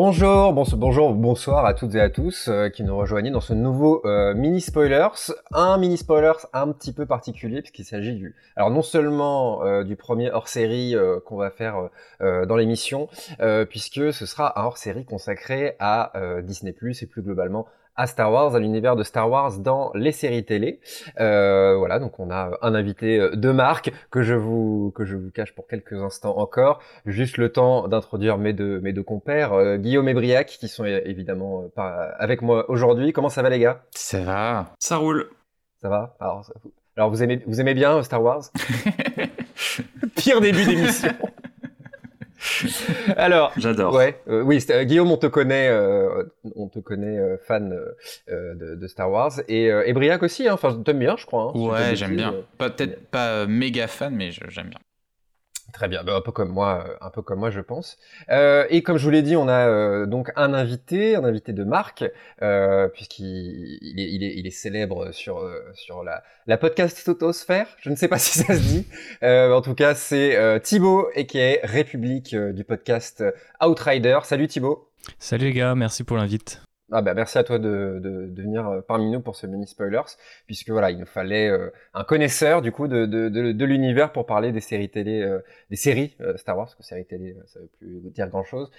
Bonjour, bonsoir à toutes et à tous euh, qui nous rejoignent dans ce nouveau euh, mini spoilers, un mini spoilers un petit peu particulier puisqu'il s'agit du, alors non seulement euh, du premier hors-série qu'on va faire dans l'émission, puisque ce sera un hors-série consacré à Disney Plus et plus globalement à Star Wars, à l'univers de Star Wars dans les séries télé. Euh, voilà, donc on a un invité euh, de marque que je vous que je vous cache pour quelques instants encore. Juste le temps d'introduire mes deux mes deux compères, euh, Guillaume et Briac, qui sont évidemment avec moi aujourd'hui. Comment ça va les gars? Ça va, ça roule. Ça va? Alors, alors vous aimez vous aimez bien Star Wars? Pire début d'émission. Alors, j'adore. Ouais, euh, oui, euh, Guillaume, on te connaît, euh, on te connaît fan de, de, Star Wars et, et Briac aussi. Hein, enfin, t'aimes bien, je crois. Hein, ouais, j'aime bien. Peut-être pas méga fan, mais j'aime bien. Très bien, bah, un peu comme moi, euh, un peu comme moi, je pense. Euh, et comme je vous l'ai dit, on a euh, donc un invité, un invité de marque, euh, puisqu'il il est, célèbre sur sur la, la podcast. Je ne sais pas si ça se dit. en tout cas, c'est Thibaut et qui est République du podcast Outrider. Salut Thibaut. Salut les gars, merci pour l'invite. Ah bah merci à toi de, de, de, venir euh, parmi nous pour ce mini spoilers, puisque voilà, il nous fallait euh, un connaisseur du coup de, de l'univers pour parler des séries télé, euh, des séries Star Wars, parce que séries télé, ça veut plus dire grand chose.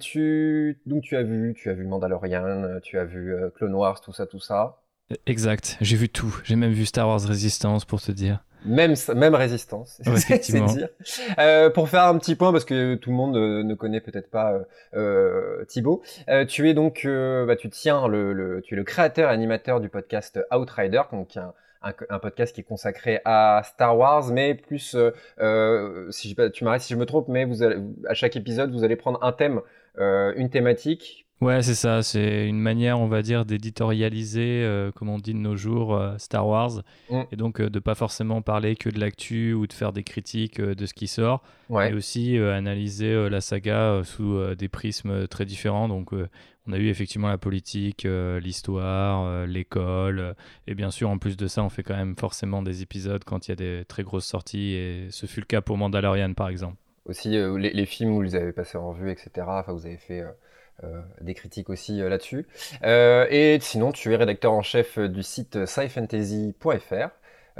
tu donc tu as vu, tu as vu Mandalorian, tu as vu Clone Wars, tout ça, tout ça. Exact, j'ai vu tout. J'ai même vu Star Wars Resistance pour te dire. Même, même résistance, c'est dire. Euh, pour faire un petit point, parce que tout le monde euh, ne connaît peut-être pas euh, euh Thibaut, euh, tu es donc, bah, tu tiens le, le, tu es le créateur et animateur du podcast Outrider, donc un, un, un, podcast qui est consacré à Star Wars, mais plus, si je, tu m'arrêtes si je me trompe, mais vous allez, à chaque épisode, vous allez prendre un thème, une thématique, Ouais, c'est ça. C'est une manière, on va dire, d'éditorialiser, euh, comme on dit de nos jours, euh, Star Wars. Mm. Et donc, euh, de pas forcément parler que de l'actu ou de faire des critiques de ce qui sort. Ouais. Mais aussi analyser la saga sous des prismes très différents. Donc, on a eu effectivement la politique, l'histoire, l'école. et bien sûr, en plus de ça, on fait quand même forcément des épisodes quand il y a des très grosses sorties. Et ce fut le cas pour Mandalorian, par exemple. Aussi, les, les, films où vous avez passé en revue, etc. Enfin, vous avez fait euh, des critiques aussi euh, là-dessus. Euh, et sinon, tu es rédacteur en chef du site scifantasy.fr.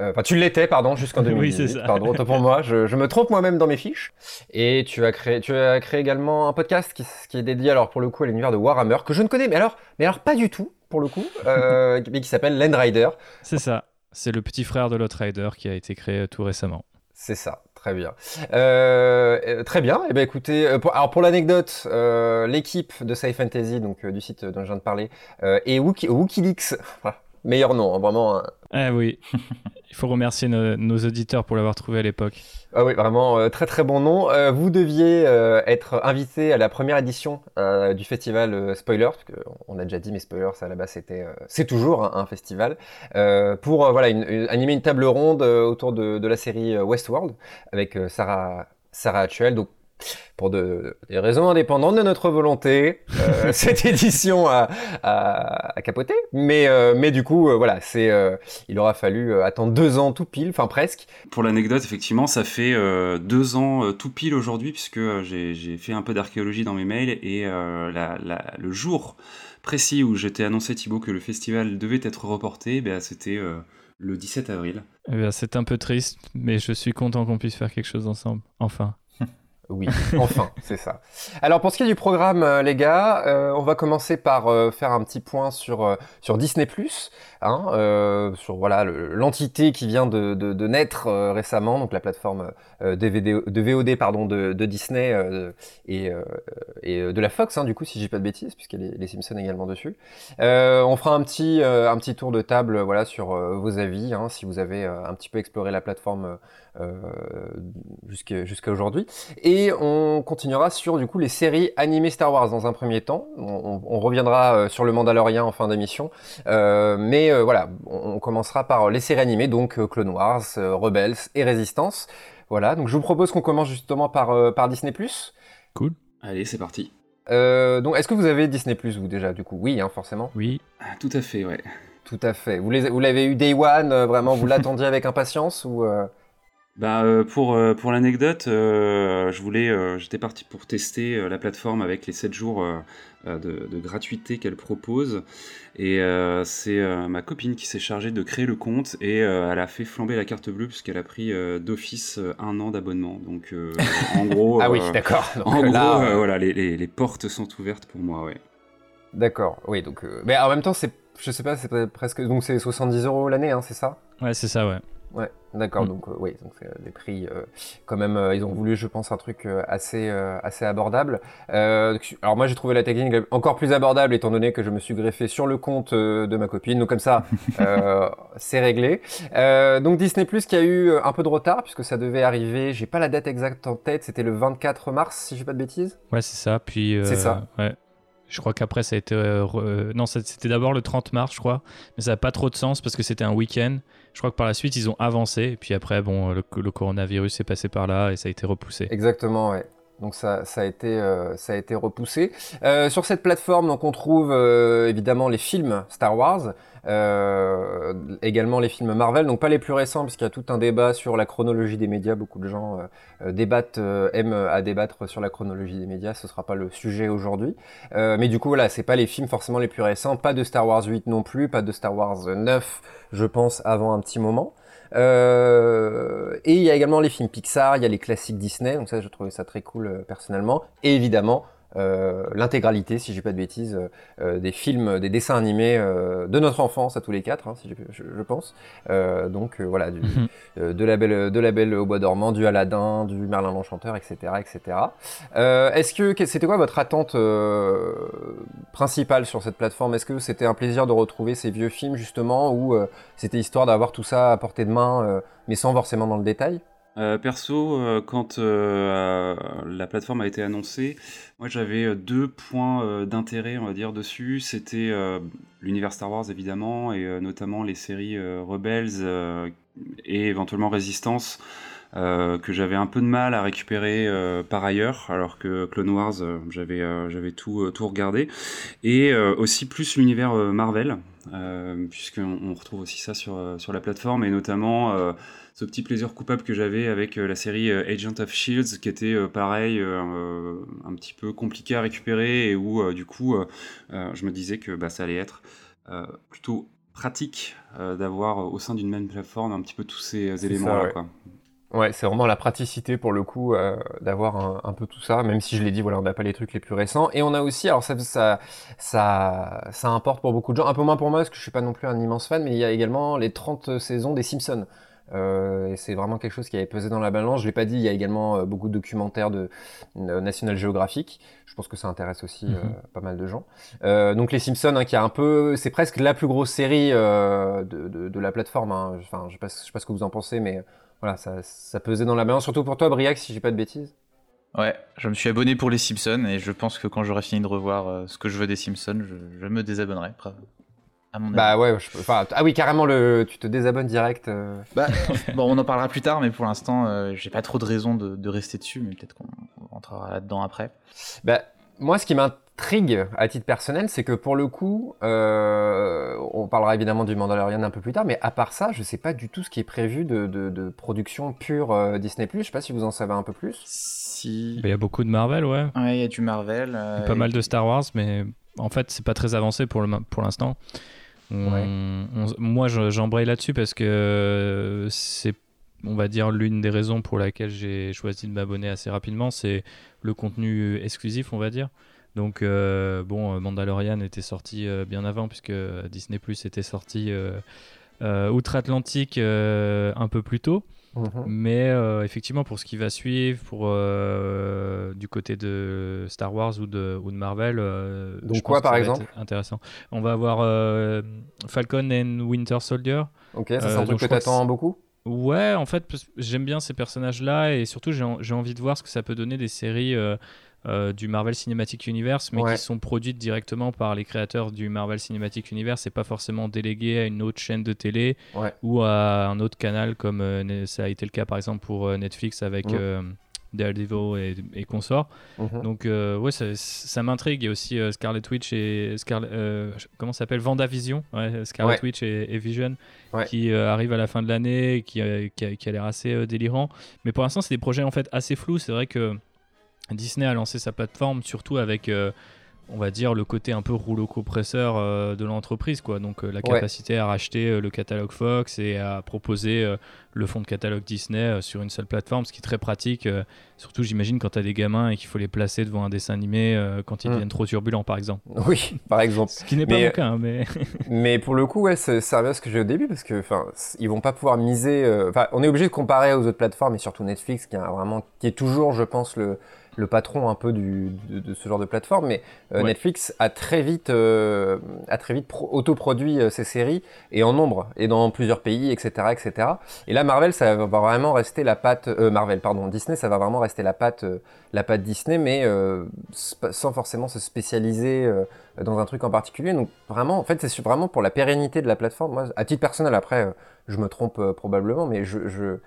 Enfin, tu l'étais, pardon, jusqu'en 2018. oui, ça. Pardon, pour moi, je, je, me trompe moi-même dans mes fiches. Et tu as créé, tu as créé également un podcast qui, qui est dédié, alors pour le coup, à l'univers de Warhammer, que je ne connais, mais alors, mais alors pas du tout, pour le coup, euh, mais qui s'appelle Land Rider. C'est ça. C'est le petit frère de l'Outrider qui a été créé tout récemment. C'est ça. Très bien. Euh, euh, très bien. Eh ben écoutez, euh, pour, alors pour l'anecdote, euh, l'équipe de Sci Fantasy, donc du site dont je viens de parler, euh, et Wiki, WikiLeaks, meilleur nom, hein, vraiment. Ah oui. Il faut remercier nos, auditeurs pour l'avoir trouvé à l'époque. Ah oui, vraiment euh, très très bon nom. Euh, vous deviez euh, être invité à la première édition du festival Spoilers, parce on a déjà dit, mais Spoilers à la base c'était, c'est toujours un, festival pour voilà animer une table ronde autour de, de la série Westworld avec Sarah Sarah Actuel. Donc pour de, des raisons indépendantes de notre volonté, euh, cette édition a, a, a, capoté. Mais, euh, mais du coup, euh, voilà, c'est, euh, il aura fallu attendre deux ans tout pile, enfin presque. Pour l'anecdote, effectivement, ça fait deux ans tout pile aujourd'hui, puisque j'ai fait un peu d'archéologie dans mes mails et la, la, le jour précis où j'étais annoncé Thibaut que le festival devait être reporté, ben, c'était le 17 avril. Eh c'est un peu triste, mais je suis content qu'on puisse faire quelque chose ensemble, enfin. Oui, enfin, c'est ça. Alors pour ce qui est du programme, euh, les gars, euh, on va commencer par euh, faire un petit point sur sur Disney hein, sur voilà l'entité qui vient de, naître récemment, donc la plateforme de VOD pardon de, Disney et et de la Fox, hein, du coup si j'ai pas de bêtises, puisqu'il y a les, Simpsons également dessus. on fera un petit un petit tour de table, voilà sur vos avis, hein, si vous avez un petit peu exploré la plateforme euh, jusqu'à aujourd'hui. Et on continuera sur du coup les séries animées Star Wars dans un premier temps. On, on reviendra euh, sur le Mandalorian en fin d'émission, euh, mais euh, voilà, on, commencera par les séries animées, donc Clone Wars, Rebels et Résistance. Voilà, donc je vous propose qu'on commence justement par, par Disney+. Cool. Allez, c'est parti. Euh, donc, est-ce que vous avez Disney Plus vous déjà du coup? Oui, hein, forcément. Oui. Ah, tout à fait, ouais. Tout à fait. Vous l'avez eu Day One, vraiment, vous l'attendiez avec impatience ou bah, pour, pour l'anecdote, je voulais, j'étais parti pour tester la plateforme avec les 7 jours de, de, gratuité qu'elle propose. Et c'est ma copine qui s'est chargée de créer le compte et elle a fait flamber la carte bleue puisqu'elle a pris d'office un an d'abonnement. Donc en gros, ah oui, d'accord. En gros, voilà, les, les, les, portes sont ouvertes pour moi, ouais. D'accord, oui, donc. mais en même temps, c'est, je sais pas, c'est presque. Donc c'est 70 euros l'année, hein, c'est ça? Ouais, c'est ça, ouais. Ouais, d'accord. Mm. Donc, euh, oui, donc c'est des prix euh, quand même. Euh, ils ont voulu, je pense, un truc assez assez abordable. alors moi, j'ai trouvé la technique encore plus abordable étant donné que je me suis greffé sur le compte de ma copine. Donc comme ça, c'est réglé. donc Disney Plus qui a eu un peu de retard puisque ça devait arriver. J'ai pas la date exacte en tête. C'était le 24 mars, si je fais pas de bêtises. Ouais, c'est ça. Puis c'est ça. Ouais. Je crois qu'après, ça a été. non, c'était d'abord le 30 mars, je crois. Mais ça n'a pas trop de sens parce que c'était un week-end. Je crois que par la suite, ils ont avancé. Puis après, bon, le, coronavirus est passé par là et ça a été repoussé. Exactement, ouais. Donc ça, ça, a été, euh, ça a été repoussé. Euh, sur cette plateforme, donc on trouve euh, évidemment les films Star Wars, euh, également les films Marvel, donc pas les plus récents puisqu'il y a tout un débat sur la chronologie des médias. Beaucoup de gens débattent, aiment à débattre sur la chronologie des médias. Ce sera pas le sujet aujourd'hui, mais du coup voilà, c'est pas les films forcément les plus récents. Pas de Star Wars 8 non plus, pas de Star Wars 9, je pense avant un petit moment. Euh, et il y a également les films Pixar, il y a les classiques Disney, donc ça je trouvais ça très cool euh, personnellement. Et évidemment, euh, l'intégralité, si j'ai pas de bêtises, euh, euh, des films, des dessins animés de notre enfance à tous les quatre, hein, si je, je, pense. donc voilà, du, mhm. de la belle, de la belle au bois dormant, du Aladdin, du Merlin l'enchanteur, etc., etc. Est-ce que c'était quoi votre attente principale sur cette plateforme? Est-ce que c'était un plaisir de retrouver ces vieux films justement, ou c'était histoire d'avoir tout ça à portée de main, mais sans forcément dans le détail? Euh, perso, euh, quand euh, la plateforme a été annoncée, moi j'avais deux points d'intérêt, on va dire, dessus. C'était l'univers Star Wars évidemment, et notamment les séries Rebels et éventuellement Résistance. que j'avais un peu de mal à récupérer par ailleurs, alors que Clone Wars, j'avais tout, tout regardé. Et aussi plus l'univers Marvel, puisqu'on retrouve aussi ça sur, sur la plateforme, et notamment ce petit plaisir coupable que j'avais avec euh, la série euh, Agent of Shields, qui était euh, pareil, un petit peu compliqué à récupérer et où du coup je me disais que bah, ça allait être plutôt pratique d'avoir au sein d'une même plateforme un petit peu tous ces éléments-là. Ouais. c'est vraiment la praticité pour le coup d'avoir un, peu tout ça, même si je l'ai dit, voilà, on n'a pas les trucs les plus récents. Et on a aussi, alors ça, ça, ça, ça importe pour beaucoup de gens, un peu moins pour moi parce que je suis pas non plus un immense fan, mais il y a également les 30 saisons des Simpsons. Euh, et c'est vraiment quelque chose qui avait pesé dans la balance. Je l'ai pas dit, il y a également euh, beaucoup de documentaires de National Geographic. Je pense que ça intéresse aussi euh, mhm. pas mal de gens. donc les Simpsons, hein, qui a un peu, c'est presque la plus grosse série de, de, de, la plateforme. Hein. Enfin, je sais pas, je sais pas ce que vous en pensez, mais voilà, ça, ça pesait dans la balance, surtout pour toi, Briac, si j'ai pas de bêtises. Ouais, je me suis abonné pour les Simpsons et je pense que quand j'aurai fini de revoir ce que je veux des Simpsons, je, je me désabonnerai bah ouais, ah oui, carrément, le, tu te désabonnes direct. Euh. Bah, bon, on en parlera plus tard, mais pour l'instant, euh, j'ai pas trop de raison de, rester dessus, mais peut-être qu'on rentrera là-dedans après. Bah, moi, ce qui m'intrigue à titre personnel, c'est que pour le coup, euh, on parlera évidemment du Mandalorian un peu plus tard, mais à part ça, je sais pas du tout ce qui est prévu de, de, production pure Disney+. Je sais pas si vous en savez un peu plus. Si. Bah, il y a beaucoup de Marvel, ouais. Ouais, il y a du Marvel. pas mal de Star Wars, mais en fait, c'est pas très avancé pour l'instant. Pour moi, j'embraye là-dessus parce que c'est, on va dire, l'une des raisons pour laquelle j'ai choisi de m'abonner assez rapidement, c'est le contenu exclusif, on va dire. Donc, euh, bon, Mandalorian était sorti euh, bien avant, puisque Disney Plus était sorti euh, outre-Atlantique un peu plus tôt. Mhm. Mais euh, effectivement, pour ce qui va suivre, pour euh, du côté de Star Wars ou de, ou de Marvel, euh, donc quoi par exemple Intéressant. On va avoir Falcon and Winter Soldier. Ok, ça c'est un truc que t'attends beaucoup. Ouais, en fait, j'aime bien ces personnages-là et surtout j'ai envie de voir ce que ça peut donner des séries euh, du Marvel Cinematic Universe, mais qui sont produites directement par les créateurs du Marvel Cinematic Universe et pas forcément déléguées à une autre chaîne de télé ou à un autre canal comme euh, ça a été le cas par exemple pour euh, Netflix avec Daredevil et, et consorts. Mhm. Donc, ouais, ça, m'intrigue. Il y a aussi Scarlet Witch et Scarlet, comment s'appelle? Vendavision, ouais, Scarlet Witch et, Vision, qui arrivent à la fin de l'année, qui, qui, qui, a, l'air assez délirant. Mais pour l'instant, c'est des projets en fait assez flous. C'est vrai que Disney a lancé sa plateforme surtout avec on va dire le côté un peu rouleau compresseur euh, de l'entreprise quoi. Donc euh, la capacité à racheter euh, le catalogue Fox et à proposer le fond de catalogue Disney sur une seule plateforme ce qui est très pratique surtout j'imagine quand tu as des gamins et qu'il faut les placer devant un dessin animé quand ils mm. deviennent trop turbulents par exemple. Oui par exemple. Ce qui n'est pas mon cas hein, mais mais pour le coup ouais c'est ce que j'ai au début parce que enfin ils vont pas pouvoir miser enfin on est obligé de comparer aux autres plateformes et surtout Netflix qui a vraiment qui est toujours je pense le le patron un peu du, de, ce genre de plateforme, mais euh, Netflix a très vite, euh, a très vite autoproduit euh, ses séries et en nombre et dans plusieurs pays, etc., etc. Et là, Marvel, ça va vraiment rester la patte, Marvel, pardon, Disney, ça va vraiment rester la patte, la patte Disney, mais sans forcément se spécialiser dans un truc en particulier. Donc vraiment, en fait, c'est vraiment pour la pérennité de la plateforme. Moi, à titre personnel, après, je me trompe probablement, mais je,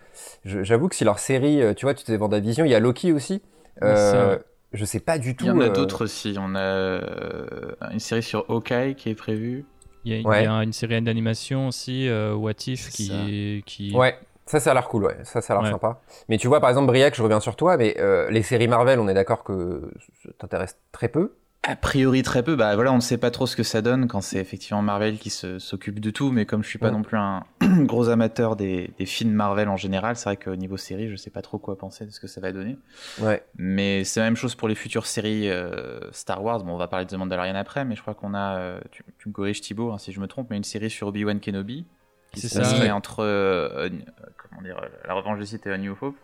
j'avoue que si leur série, tu vois, tu te vends Vision, il y a Loki aussi. Euh, je sais pas du tout. Il y en a euh, d'autres aussi. On a euh, une série sur Hawkeye qui est prévue. Il y, a, une série d'animation aussi, What If, qui, qui. Ouais. Ça, ça a l'air cool, ouais. Ça, ça a l'air sympa. Mais tu vois, par exemple, Briac, je reviens sur toi, mais les séries Marvel, on est d'accord que ça t'intéresse très peu. A priori très peu, bah voilà, on ne sait pas trop ce que ça donne quand c'est effectivement Marvel qui s'occupe de tout, mais comme je suis pas non plus un gros amateur des, films Marvel en général, c'est vrai qu'au niveau série, je sais pas trop quoi penser de ce que ça va donner. Ouais. Mais c'est la même chose pour les futures séries euh, Star Wars. Bon, on va parler de The Mandalorian après, mais je crois qu'on a, euh, tu, me corriges Thibaut hein, si je me trompe, mais une série sur Obi-Wan Kenobi qui serait entre euh, comment dire, La Revanche du Sith et A New Hope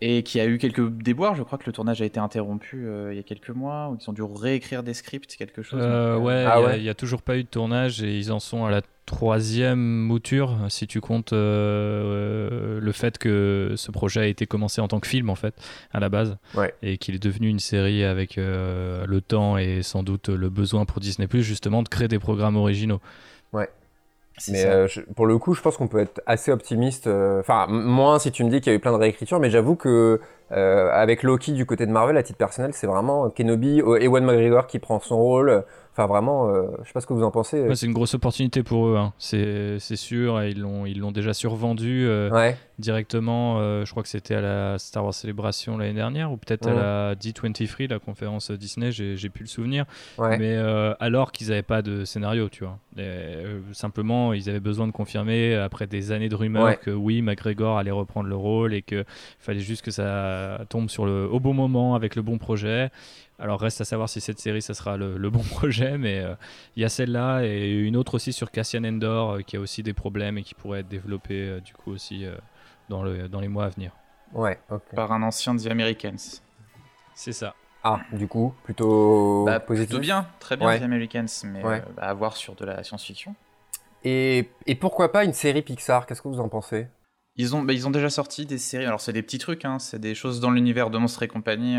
et qui a eu quelques déboires. Je crois que le tournage a été interrompu euh, il y a quelques mois, ou ils ont dû réécrire des scripts, quelque chose. Euh, ouais, ah il n'y a, toujours pas eu de tournage et ils en sont à la troisième mouture, si tu comptes euh, le fait que ce projet a été commencé en tant que film en fait à la base, et qu'il est devenu une série avec le temps et sans doute le besoin pour Disney Plus justement de créer des programmes originaux. Ouais. Mais euh, pour le coup, je pense qu'on peut être assez optimiste. Euh, enfin, moins si tu me dis qu'il y a eu plein de réécritures, mais j'avoue que euh, avec Loki du côté de Marvel, à titre personnel, c'est vraiment Kenobi, Ewan McGregor qui prend son rôle. Enfin, vraiment, euh, je sais pas ce que vous en pensez. c'est une grosse opportunité pour eux, hein. c'est sûr. ils l'ont ils l'ont déjà survendu euh, directement. Euh, je crois que c'était à la Star Wars Célébration l'année dernière, ou peut-être à la D23, la conférence Disney, j'ai pu le souvenir. Mais alors qu'ils n'avaient pas de scénario, tu vois. simplement, ils avaient besoin de confirmer, après des années de rumeurs, que oui, McGregor allait reprendre le rôle et qu'il fallait juste que ça tombe sur le, au bon moment avec le bon projet. Alors reste à savoir si cette série, ça sera le, bon projet, mais euh, il y a celle-là et une autre aussi sur Cassian Endor euh, qui a aussi des problèmes et qui pourrait être développée euh, du coup aussi dans, le, dans les mois à venir. Ouais, Par un ancien The Americans. C'est ça. Ah, du coup, plutôt bah, Plutôt bien, très bien The Americans, mais bah, à voir sur de la science-fiction. Et, et, pourquoi pas une série Pixar? Qu'est-ce que vous en pensez? Ils ont, bah, ils ont déjà sorti des séries, alors c'est des petits trucs, hein, c'est des choses dans l'univers de Monstres et compagnie.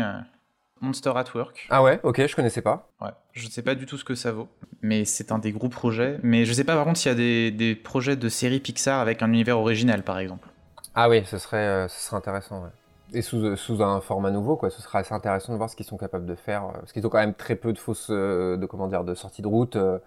Monster at Work. Ah ouais, ok, je connaissais pas. Ouais, je ne sais pas du tout ce que ça vaut, mais c'est un des gros projets. Mais je sais pas par contre s'il y a des, des, projets de séries Pixar avec un univers original, par exemple. Ah oui, ce serait, euh, ce serait intéressant. Ouais et sous, sous, un format nouveau, quoi. Ce sera assez intéressant de voir ce qu'ils sont capables de faire, euh, parce qu'ils ont quand même très peu de fausses, euh, de comment dire, de sorties de route euh,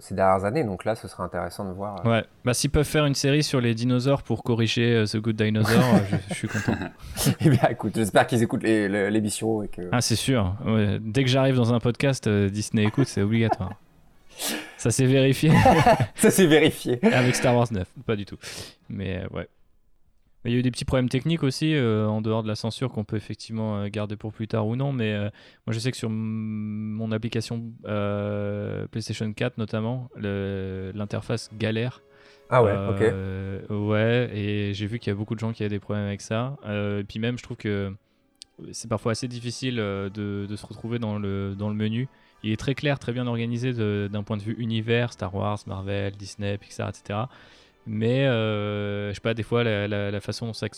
ces dernières années. Donc là, ce sera intéressant de voir. Ouais. Bah s'ils peuvent faire une série sur les dinosaures pour corriger The Good Dinosaur, je, suis content. eh bien, écoute, j'espère qu'ils écoutent l'émission et que. Ah, c'est sûr. Dès que j'arrive dans un podcast, Disney écoute, c'est obligatoire. Ça s'est vérifié. Ça s'est vérifié. Avec Star Wars 9, pas du tout. Mais ouais. Il y a eu des petits problèmes techniques aussi, euh, en dehors de la censure, qu'on peut effectivement euh, garder pour plus tard ou non. Mais euh, moi, je sais que sur mon application PlayStation 4, notamment, l'interface galère. Ah ouais, ok. Ouais, et j'ai vu qu'il y a beaucoup de gens qui avaient des problèmes avec ça. et puis même, je trouve que c'est parfois assez difficile de, de, se retrouver dans le, dans le menu. Il est très clair, très bien organisé d'un point de vue univers, Star Wars, Marvel, Disney, Pixar, etc. Mais euh, je sais pas, des fois, la, façon dont ça,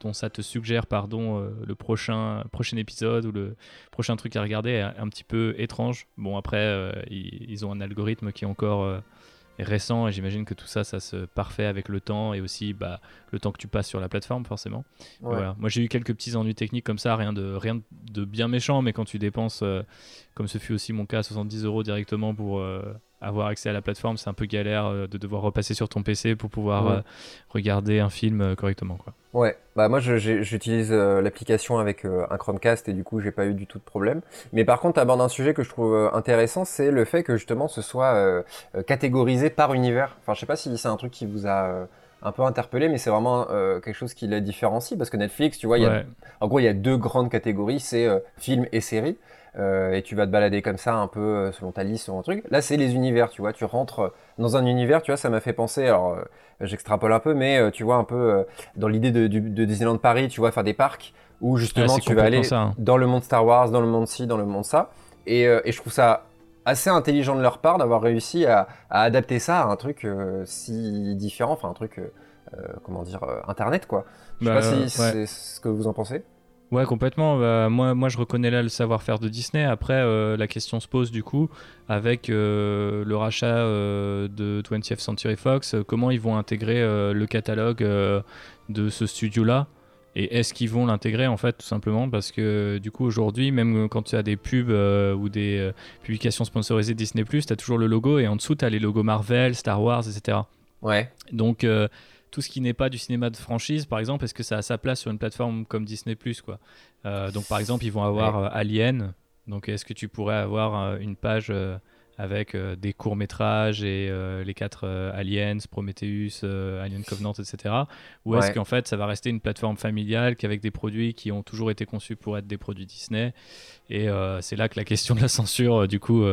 dont ça, te suggère pardon, euh, le prochain, prochain épisode ou le prochain truc à regarder est un petit peu étrange. Bon, après, euh, ils, ont un algorithme qui est encore, récent et j'imagine que tout ça, ça se parfait avec le temps et aussi bah, le temps que tu passes sur la plateforme forcément. Voilà. Moi j'ai eu quelques petits ennuis techniques comme ça, rien de, rien de bien méchant, mais quand tu dépenses, euh, comme ce fut aussi mon cas, 70 euros directement pour euh, avoir accès à la plateforme, c'est un peu galère euh, de devoir repasser sur ton PC pour pouvoir regarder un film correctement. Quoi. Ouais, bah moi j'utilise l'application avec un Chromecast et du coup j'ai pas eu du tout de problème. Mais par contre, tu abordes un sujet que je trouve intéressant, c'est le fait que justement ce soit catégorisé par univers. Enfin, je sais pas si c'est un truc qui vous a un peu interpellé, mais c'est vraiment euh, quelque chose qui la différencie parce que Netflix, tu vois, il y a, en gros, il y a deux grandes catégories, c'est euh, film et série. Euh, et tu vas te balader comme ça un peu selon ta liste, selon un truc. Là, c'est les univers, tu vois. Tu rentres dans un univers, tu vois, ça m'a fait penser, alors j'extrapole un peu, mais tu vois, un peu dans l'idée de, de, Disneyland Paris, tu vois, faire des parcs où justement tu vas aller hein. dans le monde Star Wars, dans le monde ci, dans le monde ça. Et, et je trouve ça assez intelligent de leur part d'avoir réussi à, adapter ça à un truc euh, si différent, enfin un truc, euh, euh, comment dire, internet quoi. Je sais bah, pas si c'est ce que vous en pensez. Ouais, complètement. Bah, moi, moi, je reconnais là le savoir-faire de Disney. Après, la question se pose du coup avec le rachat de 20th Century Fox. comment ils vont intégrer le catalogue de ce studio-là? Et est-ce qu'ils vont l'intégrer en fait tout simplement? Parce que du coup aujourd'hui même quand tu as des pubs euh, ou des euh, publications sponsorisées Disney ⁇ tu as toujours le logo et en dessous tu as les logos Marvel, Star Wars, etc. Ouais. Donc euh, tout ce qui n'est pas du cinéma de franchise par exemple, est-ce que ça a sa place sur une plateforme comme Disney ⁇ quoi? Donc par exemple ils vont avoir Alien, donc est-ce que tu pourrais avoir une page avec euh, des courts-métrages et euh, les quatre euh, Aliens, Prometheus, Alien Covenant, etc. Ou est-ce qu'en fait ça va rester une plateforme familiale qu'avec des produits qui ont toujours été conçus pour être des produits Disney? Et c'est là que la question de la censure, du coup,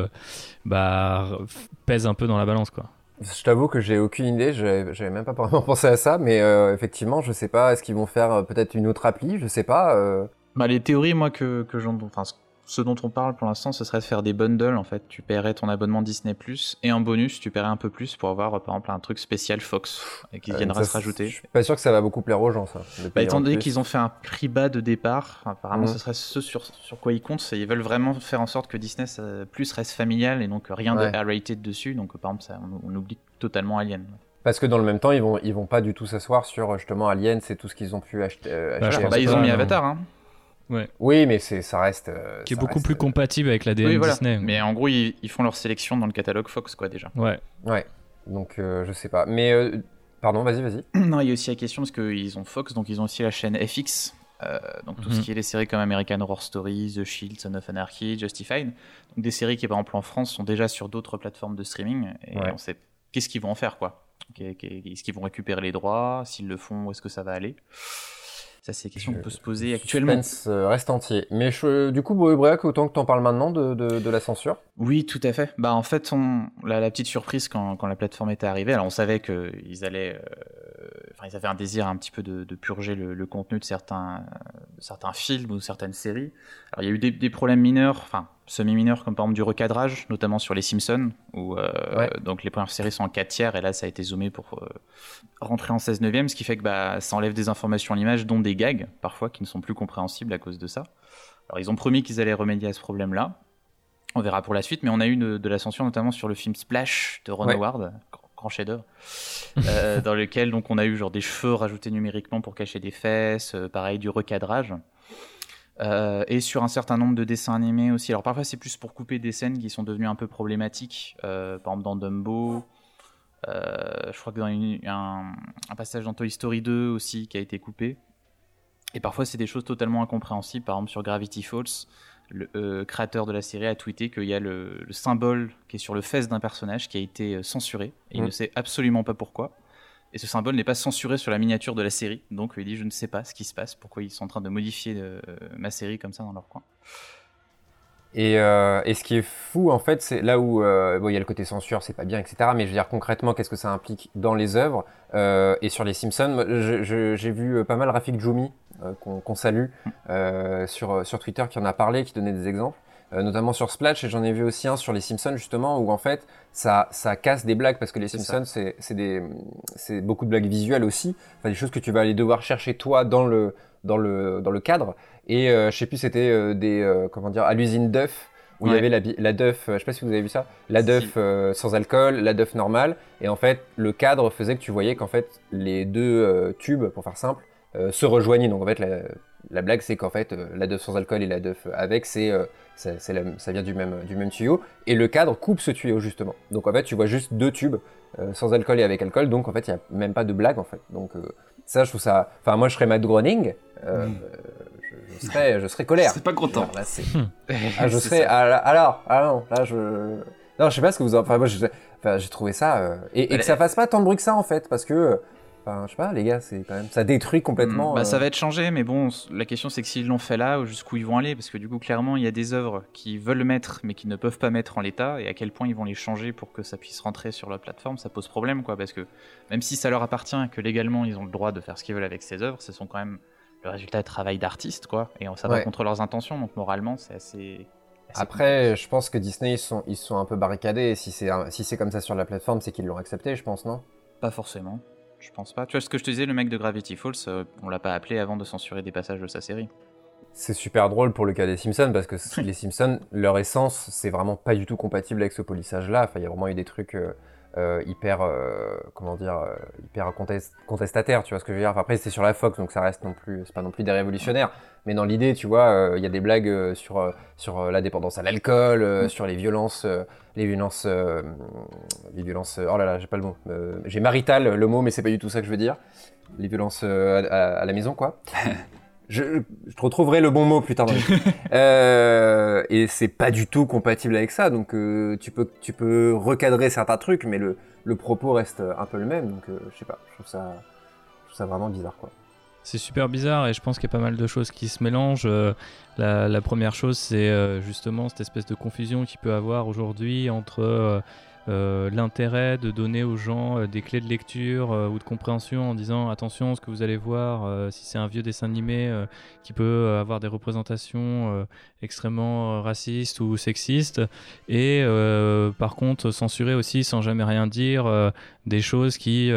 bah, pèse un peu dans la balance, quoi. Je t'avoue que j'ai aucune idée, j'avais même pas vraiment pensé à ça, mais effectivement, je sais pas, est-ce qu'ils vont faire peut-être une autre appli, je sais pas. Bah, les théories, moi, que, que j'entends, enfin, ce dont on parle pour l'instant, ce serait de faire des bundles en fait. Tu paierais ton abonnement Disney Plus et en bonus, tu paierais un peu plus pour avoir par exemple un truc spécial Fox et qui euh, viendra se rajouter. Je suis pas sûr que ça va beaucoup plaire aux gens ça. Bah, étant donné qu'ils ont fait un prix bas de départ, apparemment mhm. ce serait ce sur, quoi ils comptent. Ils veulent vraiment faire en sorte que Disney Plus reste familial et donc rien de R-rated dessus. Donc par exemple, ça, on, oublie totalement Alien. Parce que dans le même temps, ils vont, ils vont pas du tout s'asseoir sur justement Alien, c'est tout ce qu'ils ont pu acheter. Euh, bah, bah ils ont mis Avatar. Hein. Oui, mais c'est, ça reste. Euh, qui est beaucoup plus euh, compatible avec l'ADN Disney. Mais en gros, ils, font leur sélection dans le catalogue Fox, quoi, déjà. Ouais. Ouais. Donc, euh, je sais pas. Mais, pardon, vas-y, vas-y. non, il y a aussi la question, parce qu'ils ont Fox, donc ils ont aussi la chaîne FX. donc tout ce mhm. qui est les séries comme American Horror Story, The Shield, Son of Anarchy, Justified. Donc des séries qui, par exemple, en France, sont déjà sur d'autres plateformes de streaming. Et on sait qu'est-ce qu'ils vont en faire, quoi. Est-ce qu'ils vont récupérer les droits S'ils le font, où est-ce que ça va aller ça, c'est des questions qu'on peut se poser actuellement. Euh, reste entier. Mais du coup, Briac, autant que tu en parles maintenant de, de, la censure Oui, tout à fait. Bah, en fait, on, la, la petite surprise quand, quand, la plateforme était arrivée, alors on savait qu'ils allaient. Euh, enfin, ils avaient un désir un petit peu de, de purger le, le, contenu de certains, de certains films ou certaines séries. Alors, il y a eu des, des problèmes mineurs, enfin, semi-mineurs, comme par exemple du recadrage, notamment sur les Simpsons, où euh, donc les premières séries sont en 4 tiers, et là, ça a été zoomé pour euh, rentrer en 16 neuvième, ce qui fait que bah, ça enlève des informations à l'image, dont des gags, parfois, qui ne sont plus compréhensibles à cause de ça. Alors, ils ont promis qu'ils allaient remédier à ce problème-là. On verra pour la suite, mais on a eu de, la censure, notamment sur le film Splash de Ron Howard, chef-d'œuvre, euh, dans lequel donc on a eu genre des cheveux rajoutés numériquement pour cacher des fesses, pareil du recadrage. Euh, et sur un certain nombre de dessins animés aussi. Alors parfois c'est plus pour couper des scènes qui sont devenues un peu problématiques, euh, par exemple dans Dumbo. Euh, je crois que dans un, passage dans Toy Story 2 aussi qui a été coupé. Et parfois c'est des choses totalement incompréhensibles. Par exemple sur Gravity Falls, le créateur de la série a tweeté qu'il y a le, symbole qui est sur le fesse d'un personnage qui a été censuré. Et il mm. ne sait absolument pas pourquoi. Et ce symbole n'est pas censuré sur la miniature de la série. Donc il dit Je ne sais pas ce qui se passe, pourquoi ils sont en train de modifier euh, ma série comme ça dans leur coin. Euh, et, ce qui est fou, en fait, c'est là où euh, il y a le côté censure, c'est pas bien, etc. Mais je veux dire concrètement, qu'est-ce que ça implique dans les œuvres Et sur les Simpsons, j'ai vu pas mal Rafik Djoumi, qu'on salue, mm. sur, sur Twitter, qui en a parlé, qui donnait des exemples. Euh, notamment sur Splash, et j'en ai vu aussi un sur les Simpsons justement, où en fait ça, ça casse des blagues parce que les Simpsons c'est beaucoup de blagues visuelles aussi, enfin des choses que tu vas aller devoir chercher toi dans le dans le dans le cadre. Et euh, je sais plus c'était euh, des comment dire à l'usine Duff où il y avait la, la Duff, je sais pas si vous avez vu ça, la Duff sans alcool, la Duff normale, et en fait le cadre faisait que tu voyais qu'en fait les deux tubes, pour faire simple, se rejoignaient. Donc en fait la, blague c'est qu'en fait la Duff sans alcool et la Duff avec, c'est ça vient du même, du même tuyau, et le cadre coupe ce tuyau justement. Donc en fait tu vois juste deux tubes sans alcool et avec alcool, donc en fait il n'y a même pas de blague en fait. Donc ça, je trouve ça. Enfin, moi, je serais Matt Groening. Euh, mm. je, serais, je serais colère. C'est pas content. ah, je serais. Alors, alors, là, je. Non, je sais pas ce que vous en. Enfin, moi, j'ai trouvé ça. Euh, et, et que ça fasse pas tant de bruit que ça, en fait, parce que Enfin, je sais pas, les gars, c'est quand même, ça détruit complètement. Bah, Ça euh, va être changé, mais bon, la question c'est que s'ils l'ont fait là, jusqu'où ils vont aller, parce que du coup, clairement, il y a des œuvres qui veulent mettre, mais qui ne peuvent pas mettre en l'état, et à quel point ils vont les changer pour que ça puisse rentrer sur la plateforme, ça pose problème, quoi, parce que même si ça leur appartient, que légalement ils ont le droit de faire ce qu'ils veulent avec ces œuvres, ce sont quand même le résultat de travail d'artistes, quoi, et ça va contre leurs intentions, donc moralement, c'est assez. Après, je pense que Disney, ils sont, ils sont un peu barricadés. Si c'est si comme ça sur la plateforme, c'est qu'ils l'ont accepté, je pense, non? Pas forcément. Je pense pas. Tu vois ce que je te disais, le mec de Gravity Falls, euh, on l'a pas appelé avant de censurer des passages de sa série. C'est super drôle pour le cas des Simpsons parce que les Simpsons, leur essence, c'est vraiment pas du tout compatible avec ce polissage-là. Enfin, il y a vraiment eu des trucs euh, euh, hyper, comment dire, hyper contestataires. Tu vois ce que je veux dire Après, c'est sur la Fox, donc ça reste non plus, c'est pas non plus des révolutionnaires. Mais dans l'idée, tu vois, il y a des blagues sur sur la dépendance à l'alcool, mm. sur les violences les violences, euh, les violences. Oh là là, j'ai pas le mot. Euh, j'ai marital le mot, mais c'est pas du tout ça que je veux dire. Les violences euh, à, la maison, quoi. je, je, retrouverai le bon mot plus tard. et c'est pas du tout compatible avec ça. Donc tu peux, tu peux recadrer certains trucs, mais le, le propos reste un peu le même. Donc je sais pas. Je trouve ça, je trouve ça vraiment bizarre, quoi. C'est super bizarre et je pense qu'il y a pas mal de choses qui se mélangent. Euh, la, première chose, c'est euh, justement cette espèce de confusion qu'il peut avoir aujourd'hui entre euh, l'intérêt de donner aux gens des clés de lecture ou de compréhension en disant attention, ce que vous allez voir, si c'est un vieux dessin animé qui peut avoir des représentations extrêmement racistes ou sexistes, et par contre censurer aussi sans jamais rien dire des choses qui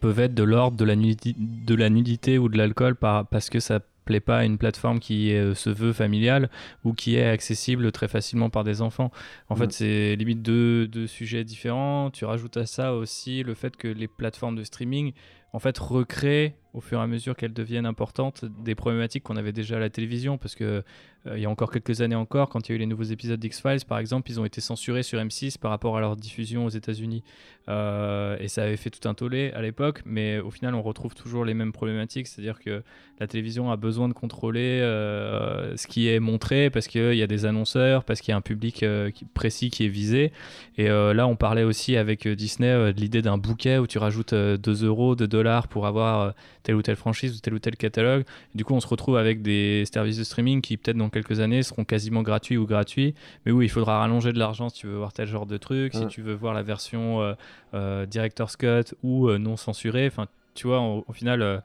peuvent être de l'ordre de la, nudité, de la nudité ou de l'alcool parce que ça plaît pas à une plateforme qui euh, se veut familiale ou qui est accessible très facilement par des enfants. En fait, mm. c'est limite deux, deux, sujets différents. Tu rajoutes à ça aussi le fait que les plateformes de streaming en fait recréent au fur et à mesure qu'elles deviennent importantes des problématiques qu'on avait déjà à la télévision parce que euh, il y a encore quelques années encore, quand il y a eu les nouveaux épisodes d'X-Files, par exemple, ils ont été censurés sur M6 par rapport à leur diffusion aux États-Unis. Euh, et ça avait fait tout un tollé à l'époque, mais au final, on retrouve toujours les mêmes problématiques, c'est-à-dire que la télévision a besoin de contrôler euh, ce qui est montré parce qu'il y a des annonceurs, parce qu'il y a un public précis qui est visé. Et là, on parlait aussi avec Disney de l'idée d'un bouquet où tu rajoutes 2 euros, 2 dollars pour avoir telle ou telle franchise ou tel ou tel catalogue. du coup, on se retrouve avec des services de streaming qui, peut-être dans quelques années, seront quasiment gratuits ou gratuits, mais où il faudra rallonger de l'argent si tu veux voir tel genre de truc, si tu veux voir la version euh, euh, Director's Cut ou euh, non censurée. Enfin, tu vois, au, final,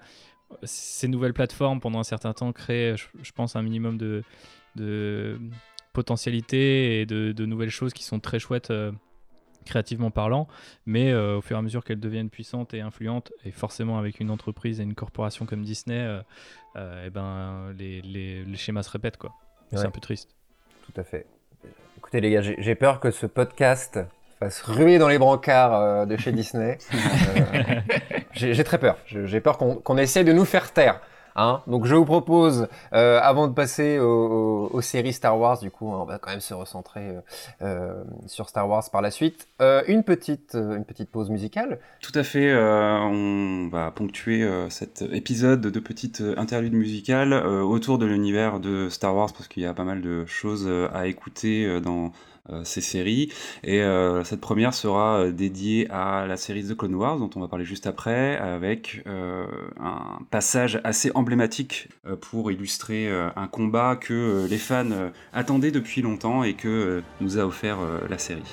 ces nouvelles plateformes, pendant un certain temps, créent, je, pense, un minimum de, de potentialité et de, de, nouvelles choses qui sont très chouettes créativement parlant, mais euh, au fur et à mesure qu'elles deviennent puissantes et influentes, et forcément avec une entreprise et une corporation comme Disney, euh, euh, eh ben, les, les, schémas se répètent. quoi. C'est un peu triste. Tout à fait. Écoutez les gars, j'ai peur que ce podcast fasse ruer dans les brancards de chez Disney. j'ai très peur. J'ai peur qu'on essaie de nous faire taire. Hein. Donc je vous propose, euh, avant de passer aux, séries Star Wars, du coup on va quand même se recentrer euh, euh, sur Star Wars par la suite, une, petite, une petite pause musicale. Tout à fait, on va ponctuer cet épisode de petites interludes musicales autour de l'univers de Star Wars parce qu'il y a pas mal de choses à écouter dans ces séries. Et euh, cette première sera euh, dédiée à la série The Clone Wars, dont on va parler juste après, avec un passage assez emblématique pour illustrer un combat que les fans attendaient depuis longtemps et que nous a offert la série.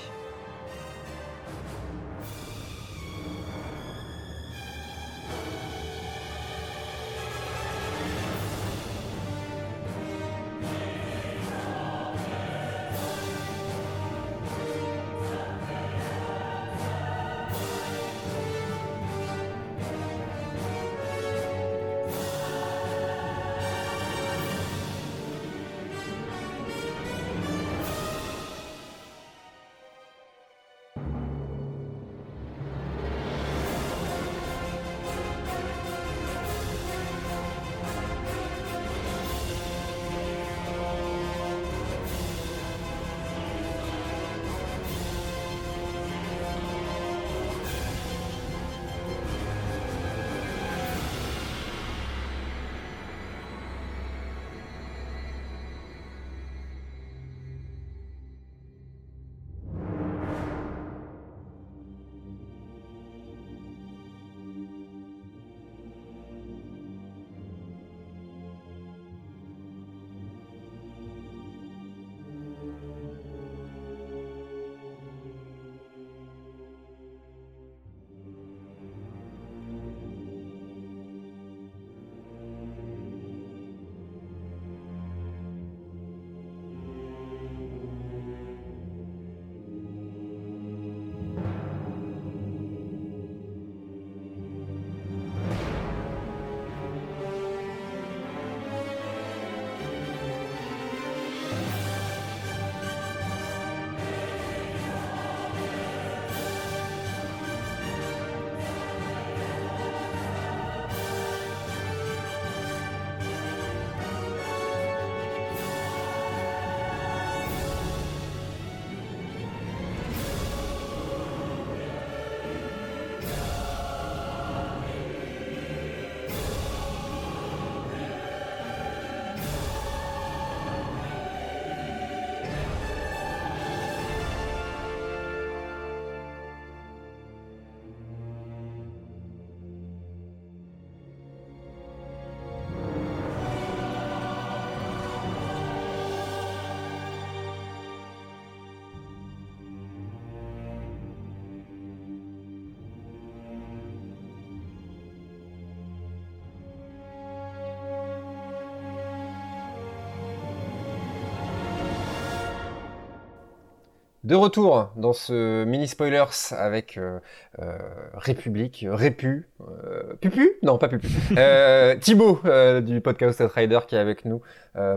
De retour dans ce mini spoilers avec euh, euh, République, Répu, euh, Pupu? Non, pas Pupu. Thibaut du podcast Rider qui est avec nous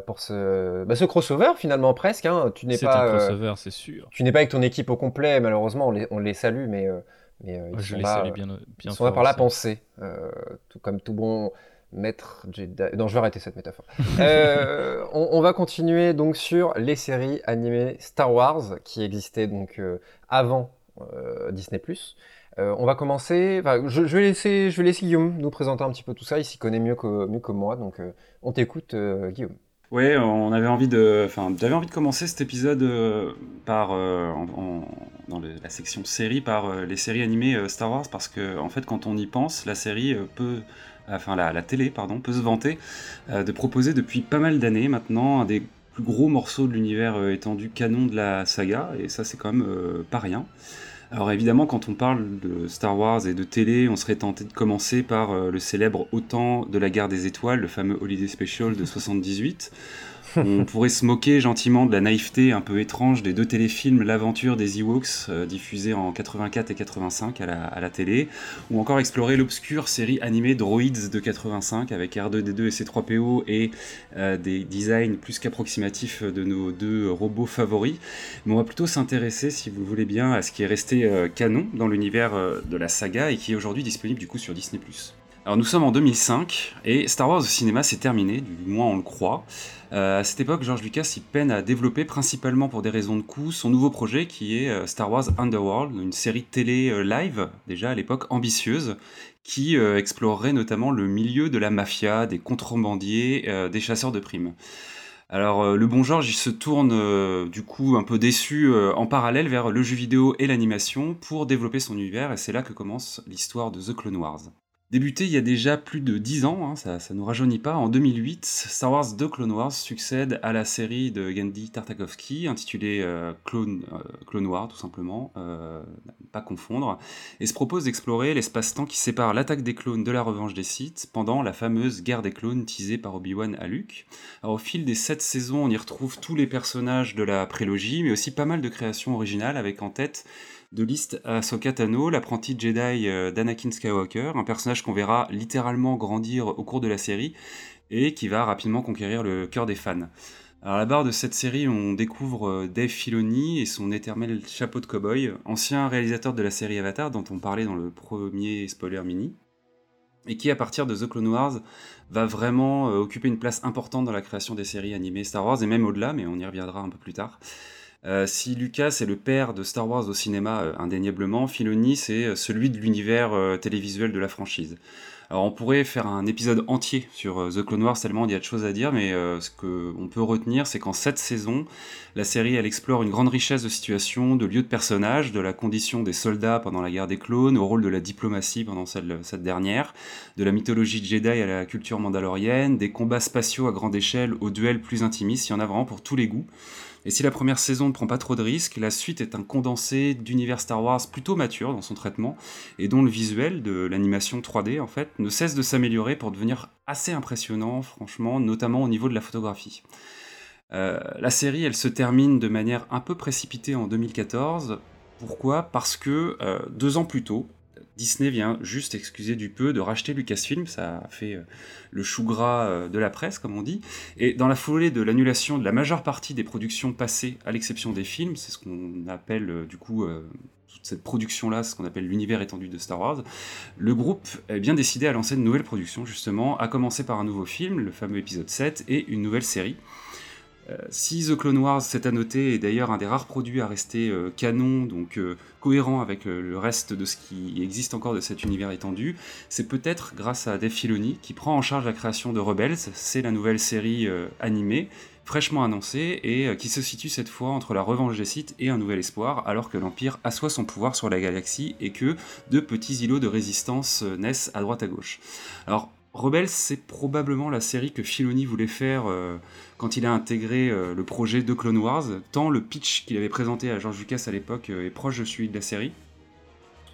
pour ce, bah, ce crossover finalement presque. Hein. Tu n'es pas. un crossover, c'est sûr. Tu n'es pas avec ton équipe au complet, malheureusement, on les, on les salue, mais. mais ils Je les salue bien, bien ils sont là par la pensée, tout comme tout bon Maître Jedi. Non, je vais arrêter cette métaphore. euh, on, va continuer donc sur les séries animées Star Wars qui existaient donc euh, avant euh, Disney+. On va commencer. Je, je, vais laisser, je vais laisser Guillaume nous présenter un petit peu tout ça. Il s'y connaît mieux que, moi, donc on t'écoute, Guillaume. Oui, on avait envie de, enfin, j'avais envie de commencer cet épisode par dans la section série par les séries animées Star Wars parce que en fait, quand on y pense, la série peut enfin la, télé, pardon, peut se vanter euh, de proposer depuis pas mal d'années maintenant un des plus gros morceaux de l'univers euh, étendu canon de la saga, et ça c'est quand même euh, pas rien. Alors évidemment, quand on parle de Star Wars et de télé, on serait tenté de commencer par le célèbre Autant de la guerre des étoiles, le fameux Holiday Special de 78, on pourrait se moquer gentiment de la naïveté un peu étrange des deux téléfilms L'aventure des Ewoks, euh, diffusés en 84 et 85 à la, télé, ou encore explorer l'obscure série animée Droids de 85 avec R2D2 et C3PO et euh, des designs plus qu'approximatifs de nos deux robots favoris. Mais on va plutôt s'intéresser, si vous le voulez bien, à ce qui est resté euh, canon dans l'univers de la saga et qui est aujourd'hui disponible du coup sur Disney+. Alors nous sommes en 2005 et Star Wars au cinéma c'est terminé, du moins on le croit. Euh, à cette époque, George Lucas y peine à développer, principalement pour des raisons de coût, son nouveau projet qui est euh, Star Wars Underworld, une série télé euh, live, déjà à l'époque ambitieuse, qui explorerait notamment le milieu de la mafia, des contrebandiers, des chasseurs de primes. Alors le bon George, il se tourne du coup un peu déçu en parallèle vers le jeu vidéo et l'animation pour développer son univers et c'est là que commence l'histoire de The Clone Wars. Débuté il y a déjà plus de 10 ans, hein, ça ne nous rajeunit pas, en 2008, Star Wars 2 Clone Wars succède à la série de Gandhi Tartakovsky intitulée euh, Clone, euh, Wars tout simplement, euh, pas confondre, et se propose d'explorer l'espace-temps qui sépare l'attaque des clones de la revanche des Sith pendant la fameuse guerre des clones teasée par Obi-Wan à Luke. Alors, au fil des 7 saisons, on y retrouve tous les personnages de la prélogie, mais aussi pas mal de créations originales avec en tête de liste à Tano, l'apprenti Jedi euh, d'Anakin Skywalker, un personnage qu'on verra littéralement grandir au cours de la série et qui va rapidement conquérir le cœur des fans. Alors à la barre de cette série, on découvre euh, Dave Filoni et son éternel chapeau de cowboy, ancien réalisateur de la série Avatar dont on parlait dans le premier spoiler mini, et qui à partir de The Clone Wars va vraiment euh, occuper une place importante dans la création des séries animées Star Wars et même au-delà, mais on y reviendra un peu plus tard. Euh, si Lucas est le père de Star Wars au cinéma, euh, indéniablement, Filoni c'est euh, celui de l'univers télévisuel de la franchise. Alors on pourrait faire un épisode entier sur The Clone Wars tellement il y a de choses à dire, mais ce qu'on peut retenir, c'est qu'en cette saison, la série elle explore une grande richesse de situations, de lieux de personnages, de la condition des soldats pendant la guerre des clones, au rôle de la diplomatie pendant cette dernière, de la mythologie Jedi à la culture mandalorienne, des combats spatiaux à grande échelle aux duels plus intimistes, il y en a vraiment pour tous les goûts. Et si la première saison ne prend pas trop de risques, la suite est un condensé d'univers Star Wars plutôt mature dans son traitement, et dont le visuel de l'animation 3D en fait ne cesse de s'améliorer pour devenir assez impressionnant, franchement, notamment au niveau de la photographie. Euh, la série, elle se termine de manière un peu précipitée en 2014. Pourquoi? Parce que euh, deux ans plus tôt, Disney vient juste, excuser du peu, de racheter Lucasfilm, ça fait euh, le chou gras euh, de la presse, comme on dit, et dans la foulée de l'annulation de la majeure partie des productions passées, à l'exception des films, c'est ce qu'on appelle euh, du coup toute cette production-là, ce qu'on appelle l'univers étendu de Star Wars, le groupe est bien décidé à lancer une nouvelle production, justement, à commencer par un nouveau film, le fameux épisode 7, et une nouvelle série. Euh, si The Clone Wars, c'est à noter, est d'ailleurs un des rares produits à rester euh, canon, donc euh, cohérent avec le reste de ce qui existe encore de cet univers étendu, c'est peut-être grâce à Dave Filoni qui prend en charge la création de Rebels, c'est la nouvelle série animée fraîchement annoncée et qui se situe cette fois entre la revanche des Sith et un nouvel espoir, alors que l'Empire assoit son pouvoir sur la galaxie et que de petits îlots de résistance naissent à droite à gauche. Alors Rebels, c'est probablement la série que Filoni voulait faire quand il a intégré euh, le projet de Clone Wars, tant le pitch qu'il avait présenté à George Lucas à l'époque euh, est proche de celui de la série.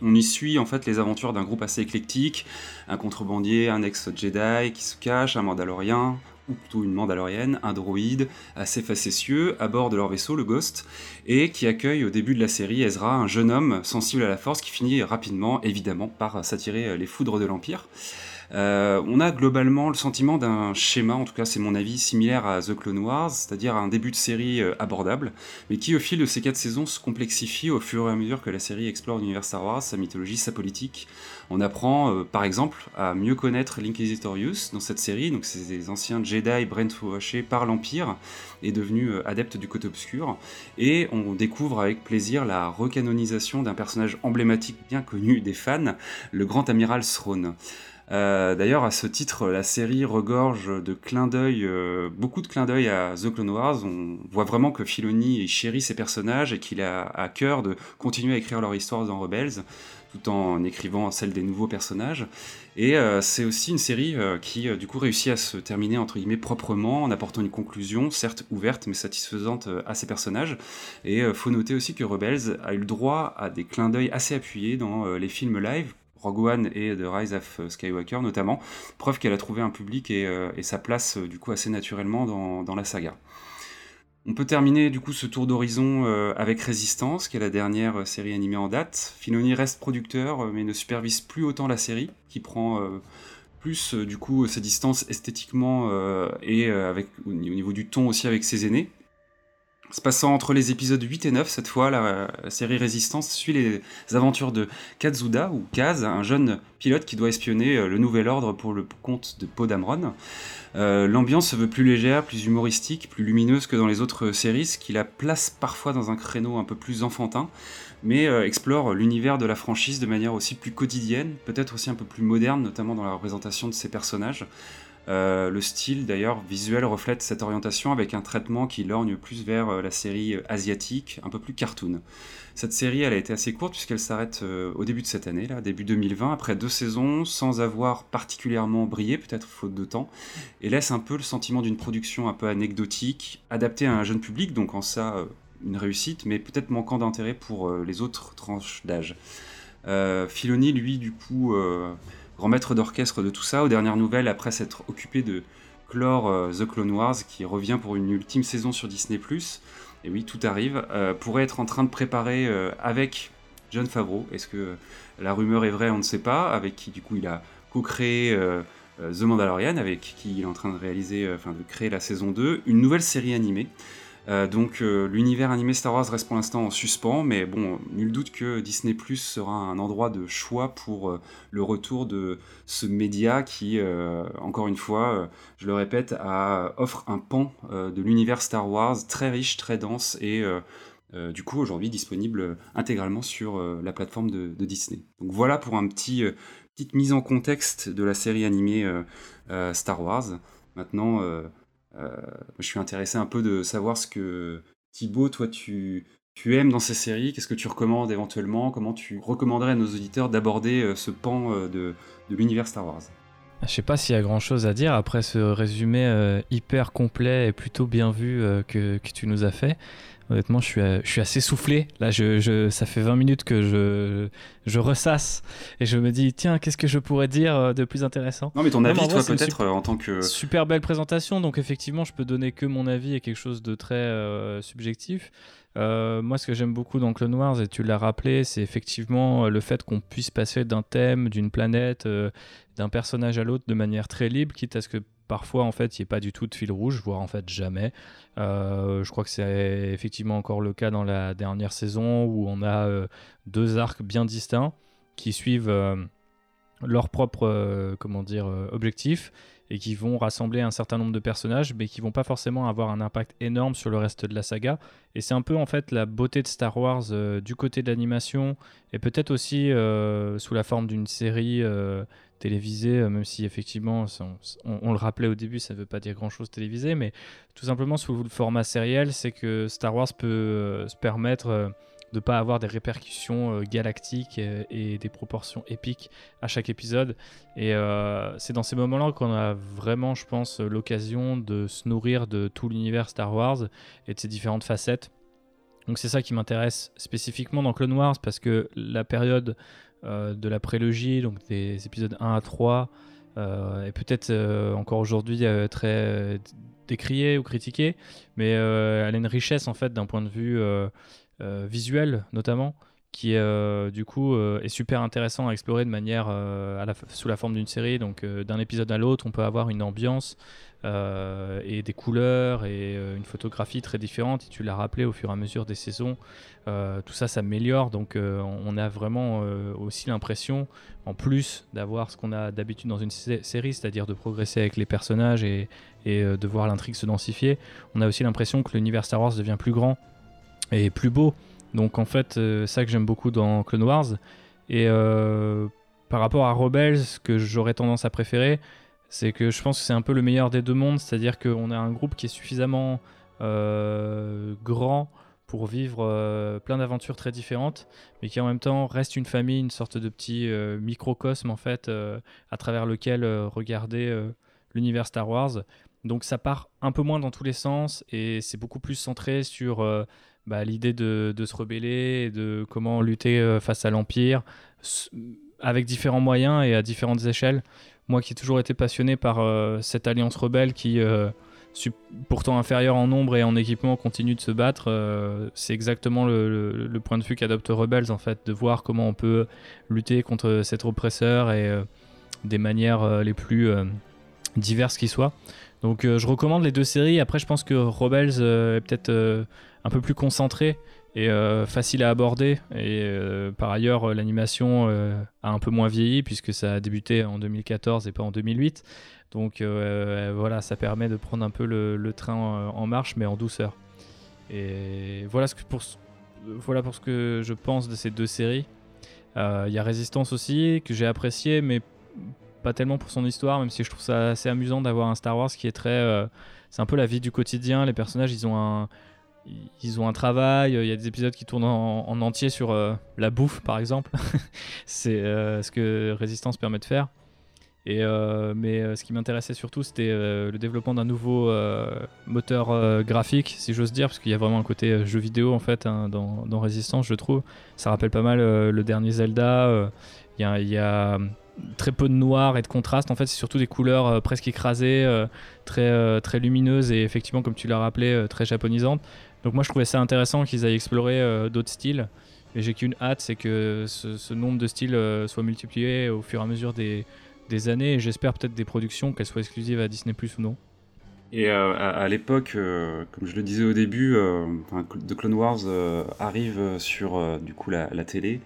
On y suit en fait les aventures d'un groupe assez éclectique, un contrebandier, un ex-Jedi qui se cache, un Mandalorien, ou plutôt une Mandalorienne, un droïde assez facétieux à bord de leur vaisseau, le Ghost, et qui accueille au début de la série Ezra, un jeune homme sensible à la force qui finit rapidement, évidemment, par s'attirer les foudres de l'Empire. Euh, on a globalement le sentiment d'un schéma, en tout cas c'est mon avis, similaire à The Clone Wars, c'est-à-dire un début de série euh, abordable, mais qui au fil de ces quatre saisons se complexifie au fur et à mesure que la série explore l'univers Star Wars, sa mythologie, sa politique. On apprend euh, par exemple à mieux connaître l'Inquisitorius dans cette série, donc c'est anciens Jedi brainwashés par l'Empire et devenus adeptes du côté obscur, et on découvre avec plaisir la recanonisation d'un personnage emblématique bien connu des fans, le grand amiral Throne. Euh, d'ailleurs, à ce titre, la série regorge de clins d'œil, euh, beaucoup de clins d'œil à The Clone Wars. On voit vraiment que Filoni chérit ses personnages et qu'il a à cœur de continuer à écrire leur histoire dans Rebels, tout en écrivant celle des nouveaux personnages. Et euh, c'est aussi une série qui, du coup, réussit à se terminer entre guillemets proprement, en apportant une conclusion, certes ouverte mais satisfaisante à ses personnages. Et faut noter aussi que Rebels a eu le droit à des clins d'œil assez appuyés dans les films live Rogue et de Rise of Skywalker notamment, preuve qu'elle a trouvé un public et, euh, sa place euh, du coup assez naturellement dans, la saga. On peut terminer du coup ce tour d'horizon euh, avec Résistance, qui est la dernière série animée en date. Filoni reste producteur, mais ne supervise plus autant la série, qui prend plus du coup ses distances esthétiquement et au niveau du ton aussi avec ses aînés. Se passant entre les épisodes 8 et 9, cette fois, la, série Résistance suit les aventures de Kazuda, ou Kaz, un jeune pilote qui doit espionner euh, le nouvel ordre pour le compte de Podamron. Euh, L'ambiance se veut plus légère, plus humoristique, plus lumineuse que dans les autres séries, ce qui la place parfois dans un créneau un peu plus enfantin, mais euh, explore l'univers de la franchise de manière aussi plus quotidienne, peut-être aussi un peu plus moderne, notamment dans la représentation de ses personnages. Euh, le style d'ailleurs visuel reflète cette orientation avec un traitement qui lorgne plus vers euh, la série asiatique, un peu plus cartoon. Cette série, elle a été assez courte puisqu'elle s'arrête euh, au début de cette année, là, début 2020, après deux saisons, sans avoir particulièrement brillé, peut-être faute de temps, et laisse un peu le sentiment d'une production un peu anecdotique, adaptée à un jeune public, donc en ça une réussite, mais peut-être manquant d'intérêt pour les autres tranches d'âge. Filoni, lui, du coup grand maître d'orchestre de tout ça. Aux dernières nouvelles, après s'être occupé de clore euh, The Clone Wars, qui revient pour une ultime saison sur Disney+, et oui, tout arrive, euh, pourrait être en train de préparer euh, avec John Favreau, est-ce que la rumeur est vraie, on ne sait pas, avec qui du coup il a co-créé The Mandalorian, avec qui il est en train de réaliser, enfin de créer la saison 2, une nouvelle série animée. Euh, donc euh, l'univers animé Star Wars reste pour l'instant en suspens, mais bon, nul doute que Disney Plus sera un endroit de choix pour euh, le retour de ce média qui, encore une fois, je le répète, offre un pan de l'univers Star Wars très riche, très dense et du coup aujourd'hui disponible intégralement sur la plateforme de, de, Disney. Donc voilà pour un petit petite mise en contexte de la série animée Star Wars. Maintenant je suis intéressé un peu de savoir ce que Thibaut, toi, tu, tu aimes dans ces séries. Qu'est-ce que tu recommandes éventuellement? Comment tu recommanderais à nos auditeurs d'aborder euh, ce pan euh, de, de l'univers Star Wars? Je sais pas s'il y a grand chose à dire après ce résumé hyper complet et plutôt bien vu que, que, tu nous as fait. Honnêtement, je suis, euh, je suis assez soufflé. Là, je, je, ça fait 20 minutes que je, je ressasse et je me dis, tiens, qu'est-ce que je pourrais dire euh, de plus intéressant? Non, mais ton avis, toi, peut-être en tant que. Super belle présentation, donc effectivement, je peux donner que mon avis et quelque chose de très euh, moi, ce que j'aime beaucoup dans Clone Wars, et tu l'as rappelé, c'est effectivement le fait qu'on puisse passer d'un thème, d'une planète, d'un personnage à l'autre de manière très libre, quitte à ce que parfois en fait il n'y ait pas du tout de fil rouge, voire en fait jamais. Euh, je crois que c'est effectivement encore le cas dans la dernière saison où on a euh, deux arcs bien distincts qui suivent euh, leur propre comment dire objectif et qui vont rassembler un certain nombre de personnages, mais qui vont pas forcément avoir un impact énorme sur le reste de la saga. Et c'est un peu en fait la beauté de Star Wars du côté de l'animation et peut-être aussi sous la forme d'une série télévisé, euh, même si effectivement, on, le rappelait au début, ça ne veut pas dire grand-chose télévisé, mais tout simplement sous le format sériel, c'est que Star Wars peut euh, se permettre euh, de pas avoir des répercussions galactiques et, des proportions épiques à chaque épisode. Et c'est dans ces moments-là qu'on a vraiment, je pense, l'occasion de se nourrir de tout l'univers Star Wars et de ses différentes facettes. Donc c'est ça qui m'intéresse spécifiquement dans Clone Wars parce que la période euh, de la prélogie, donc des épisodes 1 à 3 et peut-être encore aujourd'hui très décrié ou critiqué, mais elle a une richesse en fait d'un point de vue visuel notamment qui euh, du coup euh, est super intéressant à explorer de manière euh, sous la forme d'une série. Donc d'un épisode à l'autre, on peut avoir une ambiance et des couleurs et une photographie très différente. Et tu l'as rappelé au fur et à mesure des saisons, tout ça s'améliore. Donc on a vraiment aussi l'impression, en plus d'avoir ce qu'on a d'habitude dans une série, c'est-à-dire de progresser avec les personnages et, et de voir l'intrigue se densifier, on a aussi l'impression que l'univers Star Wars devient plus grand et plus beau. Donc en fait, euh, ça que j'aime beaucoup dans Clone Wars. Et euh, par rapport à Rebels, ce que j'aurais tendance à préférer, c'est que je pense que c'est un peu le meilleur des deux mondes, c'est-à-dire qu'on a un groupe qui est suffisamment euh, grand pour vivre plein d'aventures très différentes, mais qui en même temps reste une famille, une sorte de petit microcosme en fait, à travers lequel regarder l'univers Star Wars. Donc ça part un peu moins dans tous les sens et c'est beaucoup plus centré sur bah, l'idée de, se rebeller et de comment lutter euh, face à l'Empire avec différents moyens et à différentes échelles. Moi qui ai toujours été passionné par euh, cette alliance rebelle qui, euh, pourtant inférieure en nombre et en équipement, continue de se battre, c'est exactement le, point de vue qu'adopte Rebels en fait, de voir comment on peut lutter contre cet oppresseur et des manières les plus diverses qui soient. Donc je recommande les deux séries. Après, je pense que Rebels est peut-être un peu plus concentré et euh, facile à aborder. Et euh, par ailleurs, l'animation euh, a un peu moins vieilli puisque ça a débuté en 2014 et pas en 2008. Donc voilà, ça permet de prendre un peu le, train en, marche, mais en douceur. Et voilà, ce pour, voilà pour ce que je pense de ces deux séries. Il y a Résistance aussi, que j'ai apprécié, mais pas tellement pour son histoire, même si je trouve ça assez amusant d'avoir un Star Wars qui est très... c'est un peu la vie du quotidien, les personnages, ils ont un ils ont un travail, il y a des épisodes qui tournent en, entier sur euh, la bouffe par exemple. c'est euh, ce que Résistance permet de faire. Et, euh, mais ce qui m'intéressait surtout, c'était le développement d'un nouveau moteur graphique, si j'ose dire, parce qu'il y a vraiment un côté jeu vidéo en fait hein, dans, dans, Résistance, je trouve. Ça rappelle pas mal le dernier Zelda. Il y a, très peu de noir et de contraste. En fait, c'est surtout des couleurs presque écrasées, très, très lumineuses et effectivement, comme tu l'as rappelé, très japonisantes. Donc moi je trouvais ça intéressant qu'ils aillent explorer euh, d'autres styles. Et j'ai qu'une hâte, c'est que ce, nombre de styles euh, soit multiplié au fur et à mesure des, années. Et j'espère peut-être des productions, qu'elles soient exclusives à Disney Plus ou non. Et euh, à, l'époque, comme je le disais au début, The Clone Wars arrive sur du coup la, télé,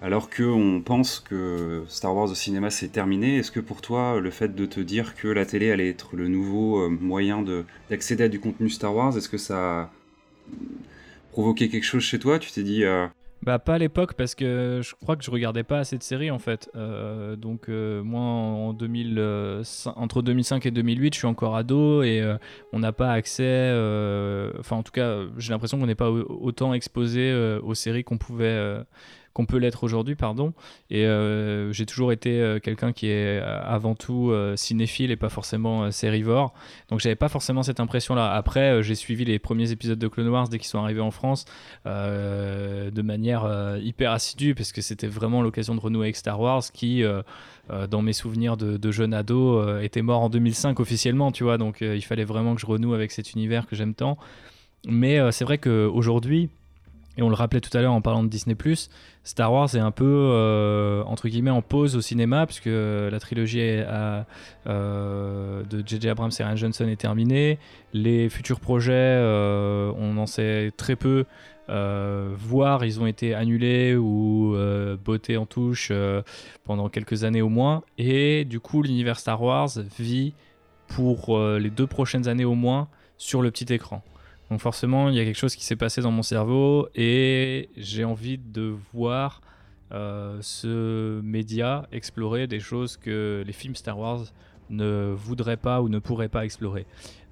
alors qu'on pense que Star Wars au cinéma c'est terminé. Est-ce que pour toi, le fait de te dire que la télé allait être le nouveau moyen d'accéder à du contenu Star Wars, est-ce que ça provoqué quelque chose chez toi Tu t'es dit. Euh, bah pas à l'époque parce que je crois que je regardais pas assez de séries en fait. Euh, donc euh, moi en 2000, entre 2005 et 2008 je suis encore ado et on n'a pas accès, enfin en tout cas j'ai l'impression qu'on n'est pas autant exposé aux séries qu'on pouvait qu'on peut l'être aujourd'hui, pardon. Et euh, j'ai toujours été euh, quelqu'un qui est euh, avant tout cinéphile et pas forcément sérivore. Donc j'avais pas forcément cette impression-là. Après, j'ai suivi les premiers épisodes de Clone Wars dès qu'ils sont arrivés en France de manière hyper assidue parce que c'était vraiment l'occasion de renouer avec Star Wars qui, dans mes souvenirs de, jeune ado, était mort en 2005 officiellement, tu vois. Donc il fallait vraiment que je renoue avec cet univers que j'aime tant. Mais c'est vrai qu'aujourd'hui, et on le rappelait tout à l'heure en parlant de Disney ⁇ Star Wars est un peu, euh, entre guillemets, en pause au cinéma, puisque la trilogie euh, de J.J. Abrams et Ryan Johnson est terminée. Les futurs projets, euh, on en sait très peu, voire ils ont été annulés ou bottés en touche pendant quelques années au moins. Et du coup, l'univers Star Wars vit pour les deux prochaines années au moins sur le petit écran. Donc forcément, il y a quelque chose qui s'est passé dans mon cerveau et j'ai envie de voir euh, ce média explorer des choses que les films Star Wars ne voudraient pas ou ne pourraient pas explorer.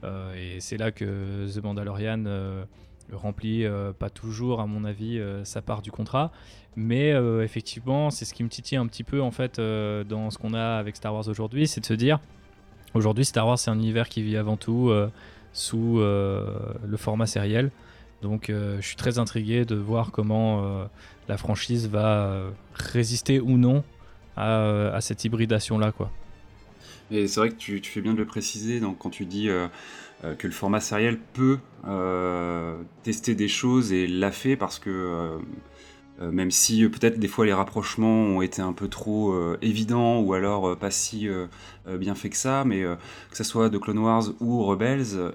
Euh, et c'est là que The Mandalorian euh, remplit pas toujours, à mon avis, sa part du contrat. Mais effectivement, c'est ce qui me titille un petit peu en fait dans ce qu'on a avec Star Wars aujourd'hui, c'est de se dire aujourd'hui Star Wars c'est un univers qui vit avant tout sous euh, le format sériel. Donc euh, je suis très intrigué de voir comment euh, la franchise va résister ou non à, cette hybridation-là. quoi. Et c'est vrai que tu, fais bien de le préciser donc, quand tu dis que le format sériel peut tester des choses et l'a fait parce que même si euh, peut-être des fois les rapprochements ont été un peu trop euh, évidents ou alors pas si bien fait que ça, mais que ce soit de Clone Wars ou Rebels,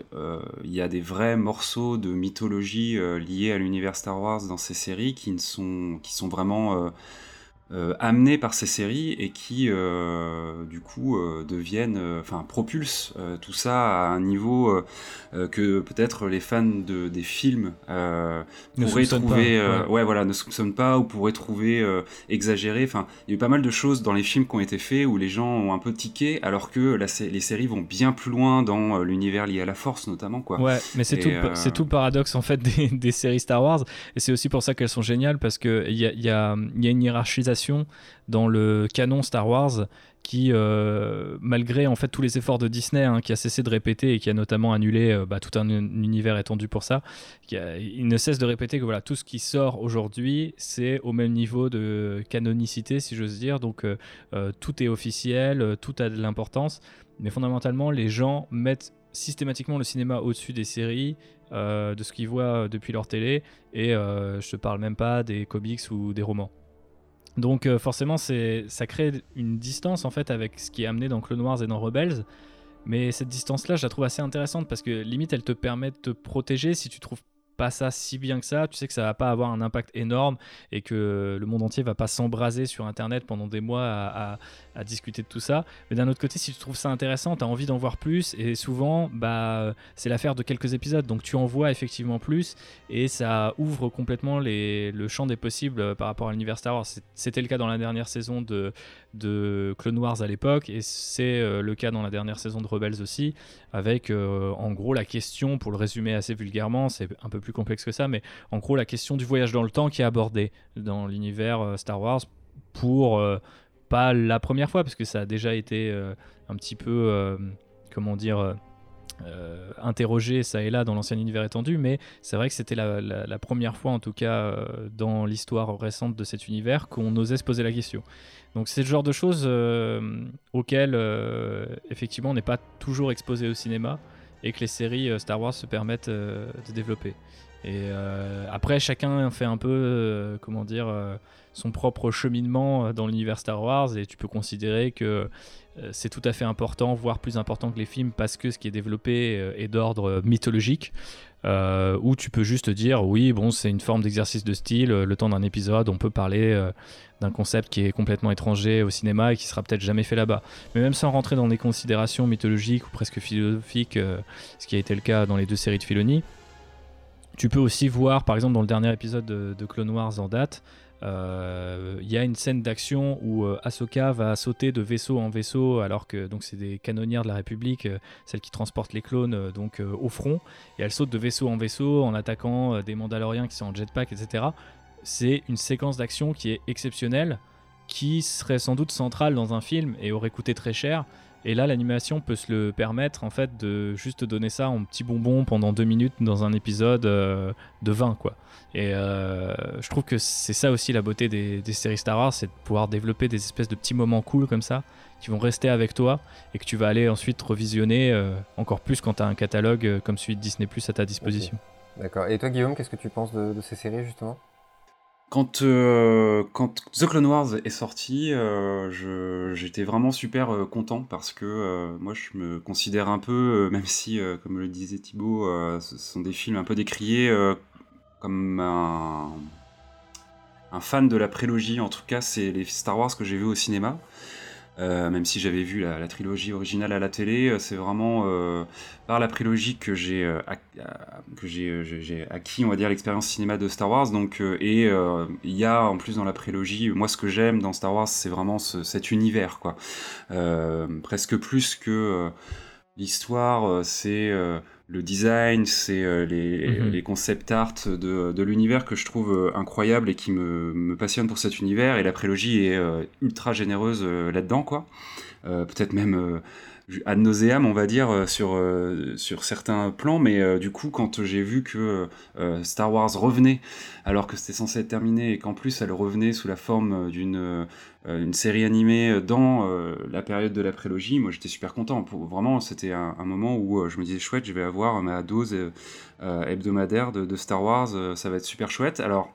il y a des vrais morceaux de mythologie liés à l'univers Star Wars dans ces séries qui, ne sont, qui sont vraiment euh, amenés par ces séries et qui euh, du coup euh, deviennent, enfin propulsent tout ça à un niveau que peut-être les fans de, des films pourraient trouver, ouais. voilà, ne soupçonnent pas ou pourraient trouver exagéré. Enfin, il y a eu pas mal de choses dans les films qui ont été faits où les gens ont un peu tiqué, alors que la, les séries vont bien plus loin dans l'univers lié à la Force notamment, quoi. Ouais, mais c'est tout, c'est tout le paradoxe en fait des, des séries Star Wars et c'est aussi pour ça qu'elles sont géniales parce que il y a, y, a, y a une hiérarchisation dans le canon Star Wars qui, euh, malgré en fait tous les efforts de Disney, hein, qui a cessé de répéter et qui a notamment annulé euh, bah, tout un univers étendu pour ça, il ne cesse de répéter que voilà tout ce qui sort aujourd'hui, c'est au même niveau de canonicité, si j'ose dire. Donc euh, tout est officiel, tout a de l'importance, mais fondamentalement, les gens mettent systématiquement le cinéma au-dessus des séries, de ce qu'ils voient depuis leur télé, et je ne parle même pas des comics ou des romans. Donc euh, forcément, ça crée une distance en fait avec ce qui est amené dans Clone Wars et dans Rebels. Mais cette distance-là, je la trouve assez intéressante parce que limite, elle te permet de te protéger si tu trouves pas ça si bien que ça, tu sais que ça va pas avoir un impact énorme et que le monde entier va pas s'embraser sur internet pendant des mois à, discuter de tout ça. Mais d'un autre côté, si tu trouves ça intéressant, tu as envie d'en voir plus et souvent bah c'est l'affaire de quelques épisodes donc tu en vois effectivement plus et ça ouvre complètement les, le champ des possibles par rapport à l'univers Star Wars. C'était le cas dans la dernière saison de, de Clone Wars à l'époque et c'est euh, le cas dans la dernière saison de Rebels aussi avec euh, en gros la question pour le résumer assez vulgairement, c'est un peu plus complexe que ça, mais en gros la question du voyage dans le temps qui est abordée dans l'univers euh, Star Wars pour euh, pas la première fois, parce que ça a déjà été euh, un petit peu, comment dire, interrogé ça et là dans l'ancien univers étendu, mais c'est vrai que c'était la, première fois en tout cas dans l'histoire récente de cet univers qu'on osait se poser la question. Donc c'est le genre de choses auxquelles effectivement on n'est pas toujours exposé au cinéma et que les séries Star Wars se permettent de développer. Et euh, après, chacun fait un peu, euh, comment dire, euh, son propre cheminement dans l'univers Star Wars. Et tu peux considérer que c'est tout à fait important, voire plus important que les films, parce que ce qui est développé est d'ordre mythologique. Ou tu peux juste dire, oui, bon, c'est une forme d'exercice de style. Le temps d'un épisode, on peut parler d'un concept qui est complètement étranger au cinéma et qui sera peut-être jamais fait là-bas. Mais même sans rentrer dans des considérations mythologiques ou presque philosophiques, ce qui a été le cas dans les deux séries de Filoni, tu peux aussi voir, par exemple, dans le dernier épisode de, Clone Wars en date, euh, il y a une scène d'action où euh, Ahsoka va sauter de vaisseau en vaisseau, alors que donc c'est des canonnières de la République, euh, celles qui transportent les clones donc au front, et elle saute de vaisseau en vaisseau en attaquant des Mandaloriens qui sont en jetpack, etc. C'est une séquence d'action qui est exceptionnelle, qui serait sans doute centrale dans un film et aurait coûté très cher. Et là, l'animation peut se le permettre en fait de juste donner ça en petit bonbon pendant deux minutes dans un épisode euh, de 20 quoi. Et euh, je trouve que c'est ça aussi la beauté des, séries Star Wars, c'est de pouvoir développer des espèces de petits moments cool comme ça qui vont rester avec toi et que tu vas aller ensuite revisionner euh, encore plus quand tu as un catalogue comme celui de Disney à ta disposition. D'accord. Et toi Guillaume, qu'est-ce que tu penses de ces séries justement? Quand, euh, quand The Clone Wars est sorti, euh, j'étais vraiment super euh, content parce que moi je me considère un peu, même si, comme le disait Thibaut, ce sont des films un peu décriés comme un, un, fan de la prélogie. En tout cas, c'est les Star Wars que j'ai vus au cinéma. Euh, même si j'avais vu la, trilogie originale à la télé, euh, c'est vraiment euh, par la prélogie que j'ai j'ai acquis, on va dire, l'expérience cinéma de Star Wars. Donc, et il y a en plus dans la prélogie, moi ce que j'aime dans Star Wars, c'est vraiment cet univers, quoi. presque plus que l'histoire, c'est le design, c'est euh, mhm. les, concept art de, l'univers que je trouve euh, incroyable et qui me, passionne pour cet univers. Et la prélogie est euh, ultra généreuse là-dedans, quoi. peut-être même ad nauseam, on va dire, euh, sur, euh, sur certains plans. Mais euh, du coup, quand j'ai vu que Star Wars revenait, alors que c'était censé être terminé, et qu'en plus elle revenait sous la forme d'une une série animée dans la période de la prélogie, moi j'étais super content. Pour, vraiment, c'était un, moment où je me disais chouette, je vais avoir ma dose hebdomadaire de, de, Star Wars, ça va être super chouette. Alors,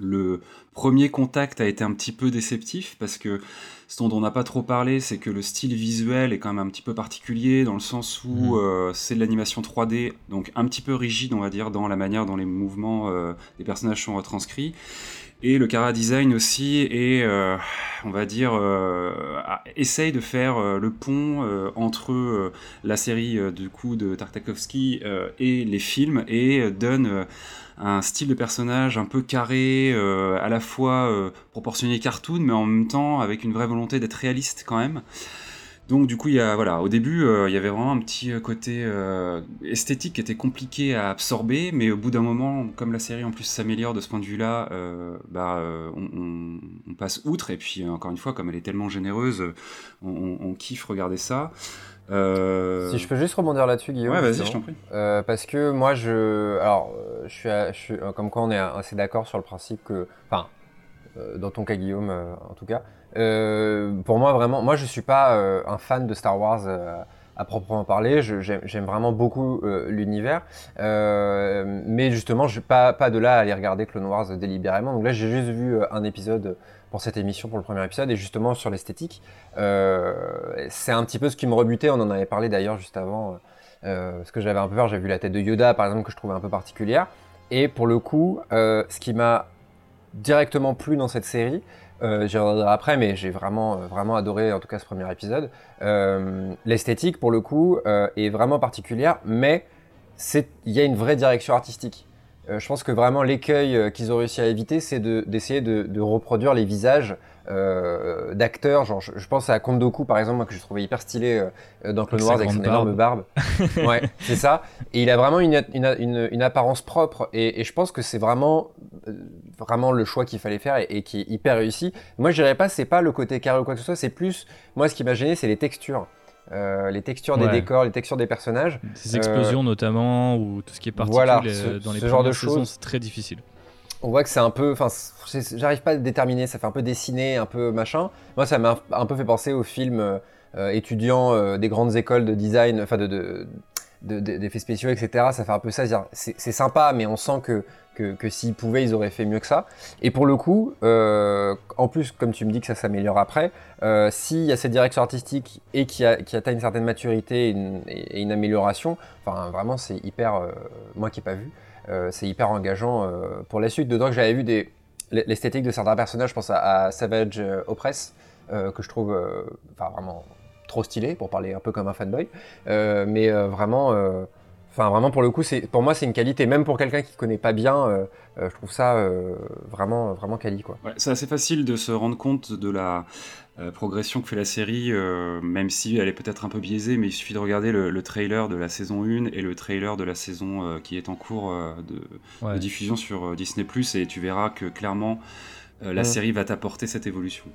le premier contact a été un petit peu déceptif parce que ce dont on n'a pas trop parlé, c'est que le style visuel est quand même un petit peu particulier dans le sens où mm. euh, c'est de l'animation 3D, donc un petit peu rigide, on va dire, dans la manière dont les mouvements euh, des personnages sont retranscrits. Et le Cara Design aussi est, euh, on va dire, essaye de faire le pont entre la série du coup de Tartakovsky et les films et donne un style de personnage un peu carré, euh, à la fois euh, proportionné cartoon, mais en même temps avec une vraie volonté d'être réaliste quand même. Donc du coup, il y a, voilà, au début, euh, il y avait vraiment un petit côté esthétique qui était compliqué à absorber, mais au bout d'un moment, comme la série en plus s'améliore de ce point de vue-là, bah, on, passe outre. Et puis encore une fois, comme elle est tellement généreuse, on, on kiffe regarder ça. Euh, si je peux juste rebondir là-dessus, Guillaume. Ouais, vas-y, je t'en prie. Euh, parce que moi, je. Alors, je suis, je suis comme quoi on est assez d'accord sur le principe que. Enfin, euh, dans ton cas, Guillaume, en tout cas. pour moi, vraiment, moi, je suis pas un fan de Star Wars à proprement parler. J'aime vraiment beaucoup l'univers. mais justement, je pas, pas de là à aller regarder Clone Wars délibérément. Donc là, j'ai juste vu un épisode pour cette émission, pour le premier épisode, et justement sur l'esthétique. Euh, c'est un petit peu ce qui me rebutait, on en avait parlé d'ailleurs juste avant, euh, parce que j'avais un peu peur, j'ai vu la tête de Yoda par exemple que je trouvais un peu particulière. Et pour le coup, euh, ce qui m'a directement plu dans cette série, j'y reviendrai après, mais j'ai vraiment, vraiment adoré en tout cas ce premier épisode. L'esthétique, pour le coup, est vraiment particulière, mais il y a une vraie direction artistique. Euh, je pense que vraiment l'écueil euh, qu'ils ont réussi à éviter, c'est d'essayer de, reproduire les visages euh, d'acteurs. Genre, je, pense à Kondoku par exemple, moi, que je trouvais hyper stylé dans Clone Wars avec son énorme barbe. ouais, c'est ça. Et il a vraiment une, une, apparence propre. Et, je pense que c'est vraiment, vraiment le choix qu'il fallait faire et, qui est hyper réussi. Moi, je dirais pas, c'est pas le côté carré ou quoi que ce soit. C'est plus, moi, ce qui m'a gêné, c'est les textures. Euh, les textures des décors, les textures des personnages. Ces explosions euh, notamment, ou tout ce qui est particulier voilà, euh, dans les ce genre de choses, c'est très difficile. On voit que c'est un peu, enfin, j'arrive pas à déterminer, ça fait un peu dessiné, un peu machin. Moi, ça m'a un peu fait penser au film étudiant des grandes écoles de design, enfin de, d'effets spéciaux, etc. Ça fait un peu ça. C'est sympa, mais on sent que que, s'ils pouvaient, ils auraient fait mieux que ça. Et pour le coup, euh, en plus, comme tu me dis que ça s'améliore après, euh, s'il y a cette direction artistique et qui, atteint une certaine maturité et une, amélioration, enfin vraiment, c'est hyper, euh, moi qui n'ai pas vu, c'est hyper engageant pour la suite. Dedans, que j'avais vu des, l'esthétique de certains personnages, je pense à, Savage Opress, que je trouve enfin vraiment trop stylé pour parler un peu comme un fanboy, mais vraiment Enfin, vraiment, pour le coup, c'est, pour moi, c'est une qualité. Même pour quelqu'un qui connaît pas bien, euh, euh, je trouve ça euh, vraiment, vraiment quali. Quoi. c'est assez facile de se rendre compte de la progression que fait la série, même si elle est peut-être un peu biaisée, mais il suffit de regarder le, trailer de la saison 1 et le trailer de la saison qui est en cours de, diffusion sur Disney ⁇ et tu verras que clairement, la série va t'apporter cette évolution.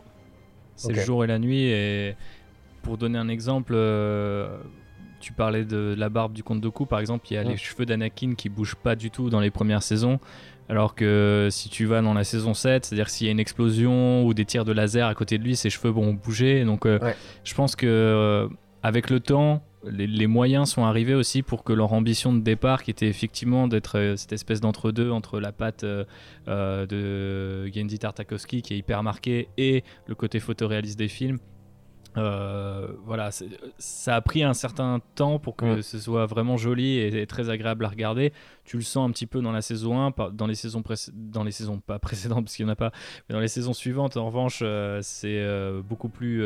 C'est le jour et la nuit, et pour donner un exemple tu parlais de la barbe du comte Doku, par exemple, il y a les cheveux d'Anakin qui bougent pas du tout dans les premières saisons. Alors que si tu vas dans la saison 7, c'est-à-dire s'il y a une explosion ou des tirs de laser à côté de lui, ses cheveux vont bouger. Donc euh, je pense que euh, avec le temps, les, moyens sont arrivés aussi pour que leur ambition de départ, qui était effectivement d'être euh, cette espèce d'entre-deux entre la patte de Gendy Tartakovsky qui est hyper marquée et le côté photoréaliste des films, euh, voilà, ça a pris un certain temps pour que ce soit vraiment joli et, très agréable à regarder. Tu le sens un petit peu dans la saison 1, dans les saisons, dans les saisons pas précédentes parce qu'il n'y en a pas, mais dans les saisons suivantes, en revanche, euh, c'est euh, beaucoup plus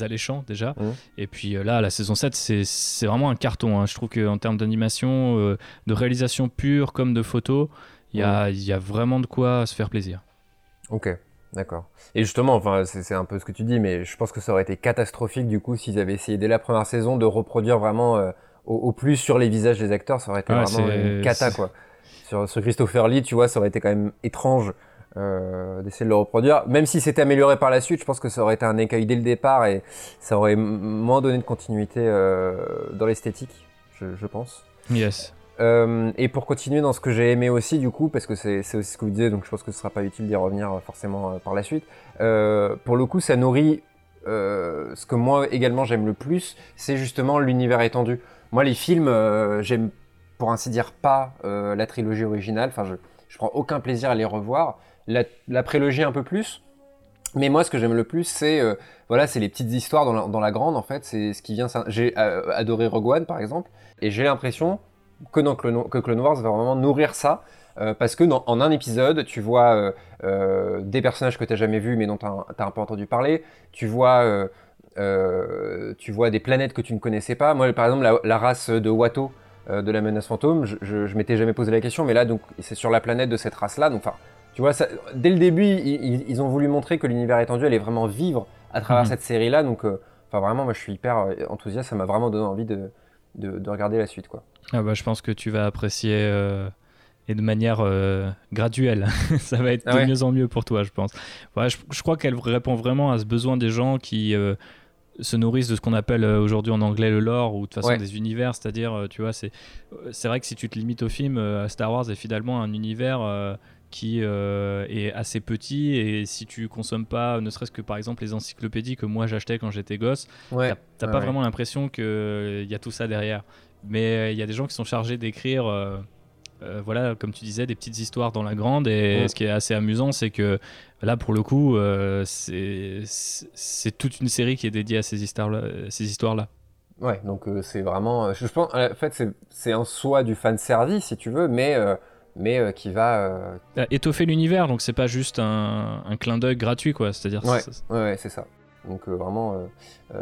alléchant déjà. Et puis là, la saison 7, c'est vraiment un carton. Hein. Je trouve qu'en termes d'animation, de réalisation pure comme de photos, il y, a, y a vraiment de quoi se faire plaisir. Ok. D'accord. Et justement, enfin, c'est un peu ce que tu dis, mais je pense que ça aurait été catastrophique du coup s'ils avaient essayé dès la première saison de reproduire vraiment euh, au, plus sur les visages des acteurs, ça aurait été vraiment une cata quoi. Sur, Christopher Lee, tu vois, ça aurait été quand même étrange d'essayer de le reproduire. Même si c'était amélioré par la suite, je pense que ça aurait été un écueil dès le départ et ça aurait moins donné de continuité dans l'esthétique, je, je, pense. Yes. Euh, et pour continuer dans ce que j'ai aimé aussi, du coup, parce que c'est aussi ce que vous disiez, donc je pense que ce sera pas utile d'y revenir euh, forcément euh, par la suite. Pour le coup, ça nourrit ce que moi également j'aime le plus, c'est justement l'univers étendu. Moi, les films, j'aime pour ainsi dire pas la trilogie originale. Enfin, je, prends aucun plaisir à les revoir. La, prélogie un peu plus. Mais moi, ce que j'aime le plus, c'est voilà, c'est les petites histoires dans la, dans la grande. En fait, c'est ce qui vient. J'ai adoré Rogue One, par exemple, et j'ai l'impression que, dans Clone, que Clone Wars va vraiment nourrir ça. Euh, parce que dans, en un épisode, tu vois euh, euh, des personnages que tu n'as jamais vus mais dont tu as, un peu entendu parler. Tu vois, tu vois des planètes que tu ne connaissais pas. Moi, par exemple, la, race de Watto de la menace fantôme, je, je, m'étais jamais posé la question, mais là, donc, c'est sur la planète de cette race-là. Donc, enfin, tu vois, ça, dès le début, ils, ont voulu montrer que l'univers étendu allait vraiment vivre à travers mhm. cette série-là. Donc, enfin, vraiment, moi, je suis hyper enthousiaste. Ça m'a vraiment donné envie de, de, de regarder la suite, quoi. Ah bah, je pense que tu vas apprécier euh, et de manière euh, graduelle. ça va être ah de mieux en mieux pour toi, je pense. je, crois qu'elle répond vraiment à ce besoin des gens qui euh, se nourrissent de ce qu'on appelle aujourd'hui en anglais le lore ou de toute façon des univers. C'est-à-dire, tu vois, c'est vrai que si tu te limites au film, Star Wars est finalement un univers qui est assez petit et si tu consommes pas ne serait-ce que par exemple les encyclopédies que moi j'achetais quand j'étais gosse ouais. t'as pas vraiment l'impression qu'il y a tout ça derrière mais euh, il y a des gens qui sont chargés d'écrire, euh, euh, voilà, comme tu disais, des petites histoires dans la grande. Et ce qui est assez amusant, c'est que là, pour le coup, c'est toute une série qui est dédiée à ces histoires-là. Ces histoires-là. Ouais, donc c'est vraiment. Je pense, en fait, c'est un soi du fan service, si tu veux, mais mais qui va étoffer l'univers. Donc c'est pas juste un, un clin d'œil gratuit, quoi. C'est-à-dire. Ouais, ouais, c'est ça. Donc vraiment,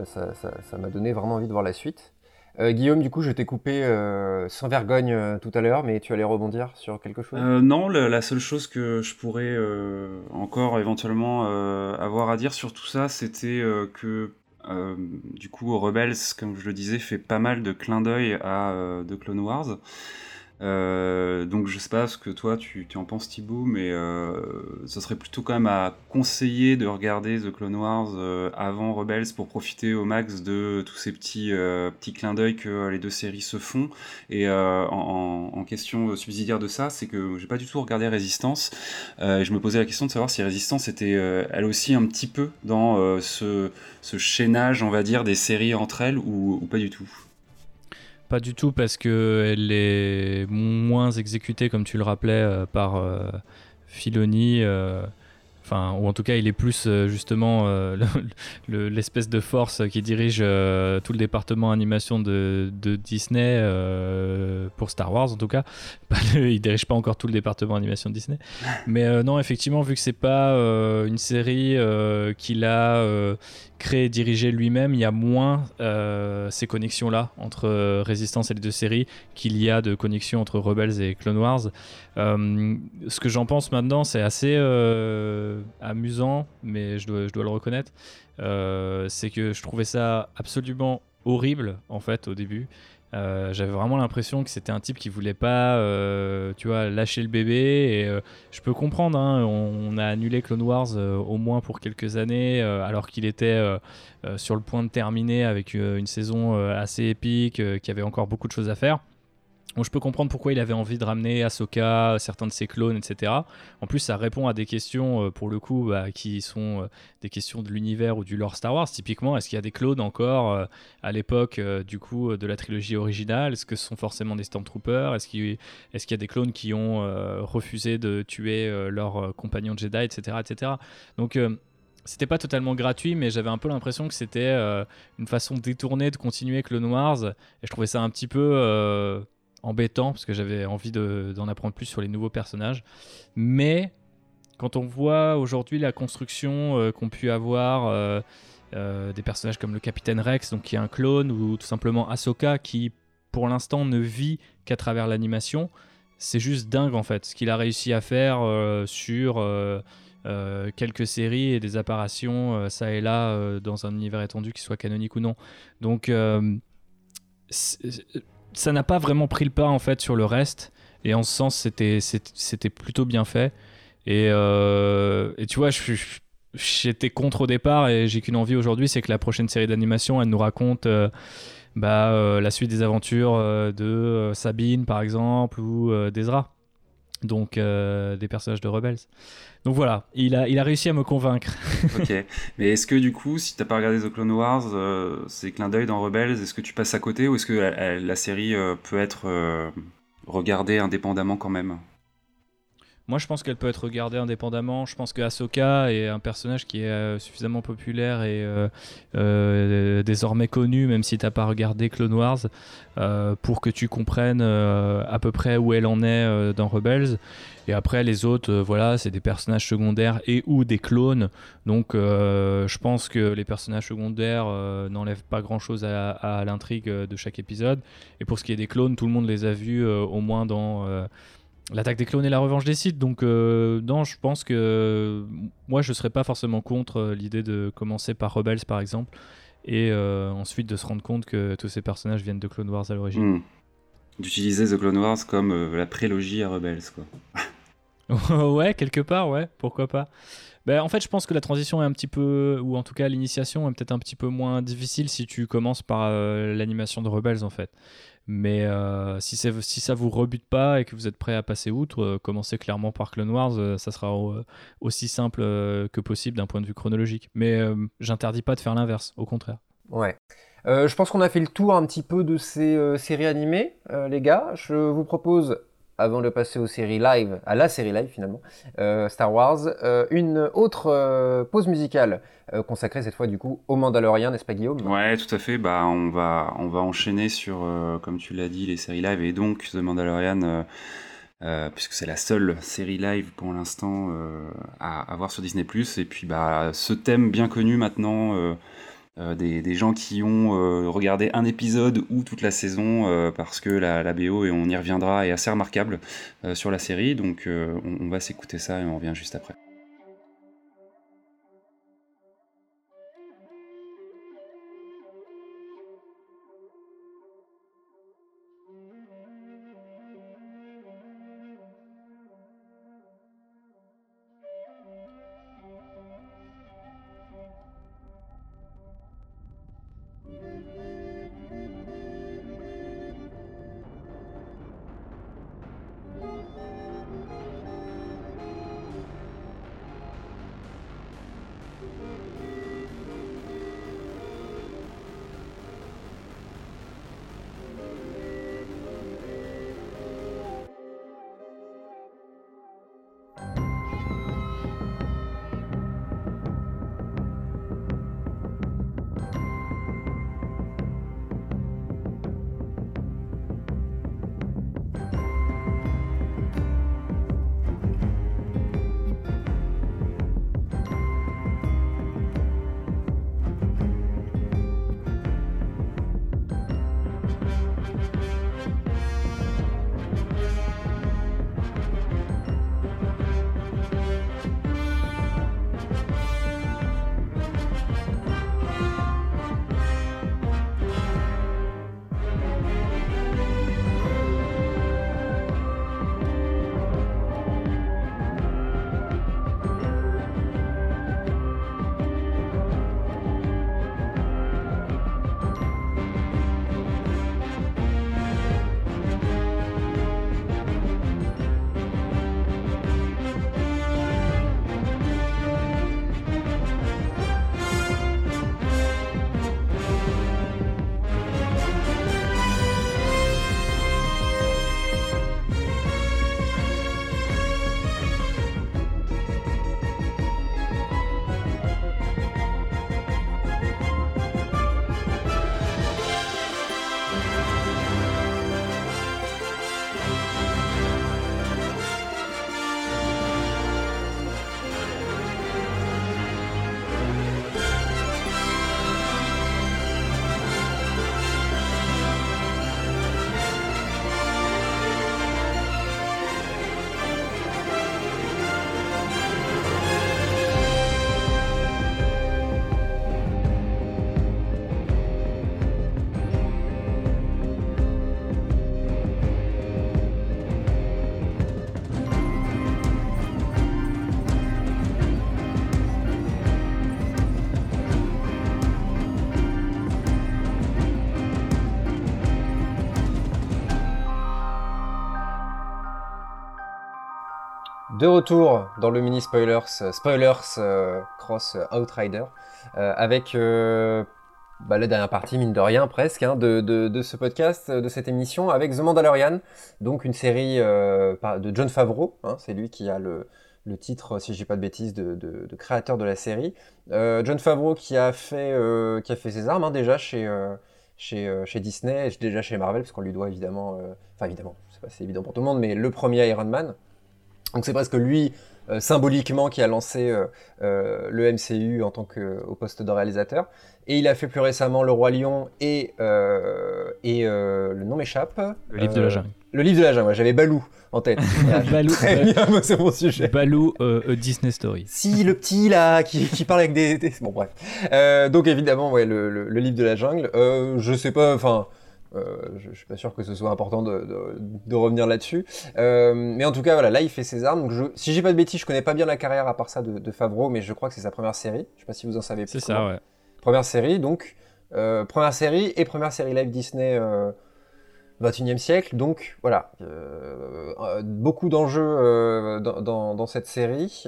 ça m'a donné vraiment envie de voir la suite. Euh, Guillaume, du coup, je t'ai coupé euh, sans vergogne euh, tout à l'heure, mais tu allais rebondir sur quelque chose? Non, la, seule chose que je pourrais encore éventuellement avoir à dire sur tout ça, c'était que du coup, Rebels, comme je le disais, fait pas mal de clins d'œil à The Clone Wars. Euh, donc je sais pas ce que toi tu, en penses Thibaut, mais euh, ça serait plutôt quand même à conseiller de regarder The Clone Wars euh, avant Rebels pour profiter au max de tous ces petits, euh, petits clins d'œil que les deux séries se font. Et en, question subsidiaire de ça, c'est que j'ai pas du tout regardé Résistance. je me posais la question de savoir si Résistance était elle aussi un petit peu dans ce, ce chaînage, on va dire, des séries entre elles ou pas du tout. Pas du tout parce qu'elle est moins exécutée, comme tu le rappelais, euh, par euh, Filoni. Euh, enfin, ou en tout cas, il est plus justement l'espèce de force qui dirige tout le département animation de, Disney pour Star Wars, en tout cas. il dirige pas encore tout le département animation de Disney. Mais non, effectivement, vu que c'est pas une série qu'il a créé et dirigé lui-même, il y a moins euh, ces connexions-là entre euh, Résistance et les deux séries qu'il y a de connexions entre Rebels et Clone Wars. Euh, ce que j'en pense maintenant, c'est assez amusant, mais je dois, le reconnaître. c'est que je trouvais ça absolument horrible en fait au début. Euh, j'avais vraiment l'impression que c'était un type qui voulait pas, euh, tu vois, lâcher le bébé. Et euh, je peux comprendre, hein, on, a annulé Clone Wars au moins pour quelques années, alors qu'il était sur le point de terminer avec une saison assez épique, qui avait encore beaucoup de choses à faire je peux comprendre pourquoi il avait envie de ramener Ahsoka, certains de ses clones, etc. En plus, ça répond à des questions, euh, pour le coup, bah, qui sont euh, des questions de l'univers ou du lore Star Wars. Typiquement, est-ce qu'il y a des clones encore euh, à l'époque, du coup, de la trilogie originale? Est-ce que ce sont forcément des Stormtroopers? Est-ce qu'il y a des clones qui ont refusé de tuer leurs compagnons Jedi, etc., etc. Donc, c'était pas totalement gratuit, mais j'avais un peu l'impression que c'était une façon détournée de continuer Clone Wars. Et je trouvais ça un petit peu embêtant parce que j'avais envie d'en apprendre plus sur les nouveaux personnages. Mais quand on voit aujourd'hui la construction euh, qu'ont pu avoir euh, euh, des personnages comme le Capitaine Rex, donc qui est un clone, ou tout simplement Ahsoka, qui pour l'instant ne vit qu'à travers l'animation, c'est juste dingue en fait ce qu'il a réussi à faire sur quelques séries et des apparitions ça et là dans un univers étendu, qui soit canonique ou non. Donc ça n'a pas vraiment pris le pas en fait sur le reste. Et en ce sens, c'était, c'était plutôt bien fait. Et, et tu vois, j'étais contre au départ et j'ai qu'une envie aujourd'hui, c'est que la prochaine série d'animation, elle nous raconte euh, bah, euh, la suite des aventures euh, de Sabine, par exemple, ou d'Ezra. Donc, des personnages de Rebels. Donc voilà, il a, il a réussi à me convaincre. ok, mais est-ce que du coup, si t'as pas regardé The Clone Wars, c'est clin d'œil dans Rebels, est-ce que tu passes à côté ou est-ce que la série peut être regardée indépendamment quand même? Moi, je pense qu'elle peut être regardée indépendamment. Je pense que est un personnage qui est euh, suffisamment populaire et euh, euh, désormais connu, même si tu n'as pas regardé Clone Wars, pour que tu comprennes à peu près où elle en est dans Rebels. Et après, les autres, voilà, c'est des personnages secondaires et ou des clones. Donc, je pense que les personnages secondaires n'enlèvent pas grand-chose à l'intrigue de chaque épisode. Et pour ce qui est des clones, tout le monde les a vus au moins dans L'attaque des clones et la revanche des sites. Donc, euh, non, je pense que moi, je ne serais pas forcément contre euh, l'idée de commencer par Rebels, par exemple, et euh, ensuite de se rendre compte que tous ces personnages viennent de Clone Wars à l'origine. Hmm. D'utiliser The Clone Wars comme la prélogie à Rebels, quoi. ouais, quelque part, ouais, pourquoi pas. Ben, en fait, je pense que la transition est un petit peu, ou en tout cas l'initiation est peut-être un petit peu moins difficile si tu commences par l'animation de Rebels, en fait. Mais euh, si, si ça vous rebute pas et que vous êtes prêt à passer outre, euh, commencez clairement par Clone Wars, euh, ça sera aussi simple que possible d'un point de vue chronologique. Mais j'interdis pas de faire l'inverse, au contraire. Ouais. je pense qu'on a fait le tour un petit peu de ces séries animées, les gars. Je vous propose avant de passer aux séries live, à la série live finalement, euh, Star Wars, euh, une autre euh, pause musicale consacrée cette fois du coup au Mandalorian, n'est-ce pas Guillaume? Ouais, tout à fait. Bah, on va on va enchaîner sur, comme tu l'as dit, les séries live et donc The Mandalorian. puisque c'est la seule série live pour l'instant à, voir sur Disney+. Et puis bah, ce thème bien connu maintenant des, gens qui ont euh, regardé un épisode ou toute la saison euh, parce que la, BO, et on y reviendra, est assez remarquable sur la série. Donc on va s'écouter ça et on revient juste après. De retour dans le mini spoilers, spoilers cross Outrider, avec bah, la dernière partie, mine de rien, presque, hein, de, ce podcast, de cette émission, avec The Mandalorian, donc une série de John Favreau, hein, c'est lui qui a le, titre, si je dis pas de bêtises, de, créateur de la série. John Favreau qui a fait, qui a fait ses armes hein, déjà chez, chez, Disney, déjà chez Marvel, parce qu'on lui doit évidemment, enfin évidemment, c'est évident pour tout le monde, mais le premier Iron Man. Donc c'est presque lui, euh, symboliquement, qui a lancé euh, euh, le MCU en tant que au poste de réalisateur. Et il a fait plus récemment Le Roi Lion et, et le nom m'échappe. Le livre de la jungle. Le livre de la jungle, j'avais Balou en tête. Balou, Très bien, c'est mon sujet. Balou, Disney Story. Si, le petit là, qui, qui parle avec des... Bon bref. donc évidemment, ouais, le, le, le, livre de la jungle. je sais pas, enfin... Euh, je, je, suis pas sûr que ce soit important de, de, de revenir là-dessus. Euh, mais en tout cas, voilà, là, il fait ses armes. Donc je, si j'ai pas de bêtises, je connais pas bien la carrière à part ça de, de Favreau, mais je crois que c'est sa première série. Je sais pas si vous en savez plus. C'est ça, ouais. Première série, donc euh, première série et première série live Disney 21e siècle. Donc voilà, beaucoup d'enjeux dans, dans, dans, cette série.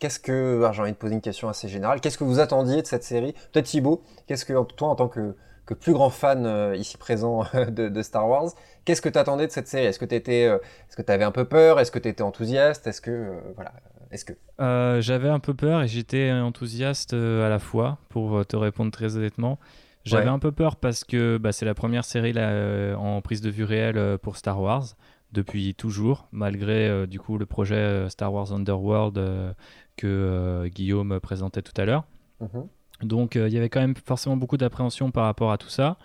Qu'est-ce que, ah, j'ai envie de poser une question assez générale. Qu'est-ce que vous attendiez de cette série? Peut-être Thibaut, qu'est-ce que toi en tant que que plus grand fan euh, ici présent de, de, Star Wars. Qu'est-ce que tu attendais de cette série? Est-ce que tu euh, est-ce que tu avais un peu peur? Est-ce que tu étais enthousiaste? Est-ce que euh, voilà Est-ce que? J'avais un peu peur et j'étais enthousiaste à la fois, pour te répondre très honnêtement. J'avais un peu peur parce que bah, c'est la première série là, en prise de vue réelle pour Star Wars depuis toujours, malgré du coup le projet Star Wars Underworld que Guillaume présentait tout à l'heure. Mm-hmm. Donc euh, il y avait quand même forcément beaucoup d'appréhension par rapport à tout ça.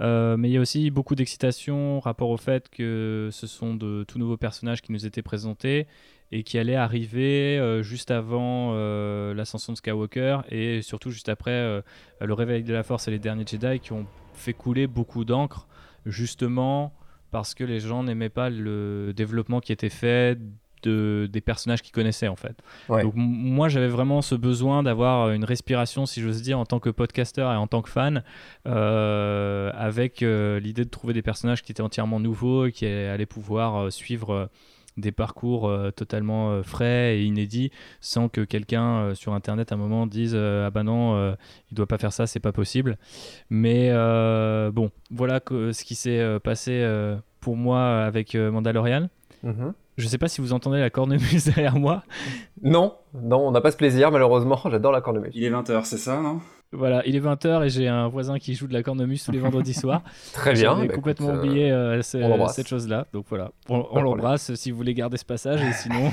Euh, mais il y a aussi beaucoup d'excitation rapport au fait que ce sont de tout nouveaux personnages qui nous étaient présentés et qui allaient arriver euh, juste avant l'ascension de Skywalker et surtout juste après le réveil de la Force et les derniers Jedi qui ont fait couler beaucoup d'encre justement parce que les gens n'aimaient pas le développement qui était fait de, des personnages qu'ils connaissaient en fait. Donc moi j'avais vraiment ce besoin d'avoir une respiration, si j'ose dire, en tant que podcasteur et en tant que fan, euh, avec euh, l'idée de trouver des personnages qui étaient entièrement nouveaux et qui allaient pouvoir euh, suivre des parcours totalement frais et inédits sans que quelqu'un sur internet à un moment dise ah bah non il doit pas faire ça c'est pas possible mais bon voilà ce qui s'est passé pour moi avec Mandalorian mm-hmm. Je sais pas si vous entendez la cornemuse derrière moi. Non, non, on n'a pas ce plaisir malheureusement. J'adore la cornemuse. Il est 20h, c'est ça, non? Voilà, il est 20h et j'ai un voisin qui joue de la cornemuse tous les vendredis soirs. Très bien. J'ai bah complètement euh, oublié euh, cette chose-là. Donc voilà, on, l'embrasse si vous voulez garder ce passage et sinon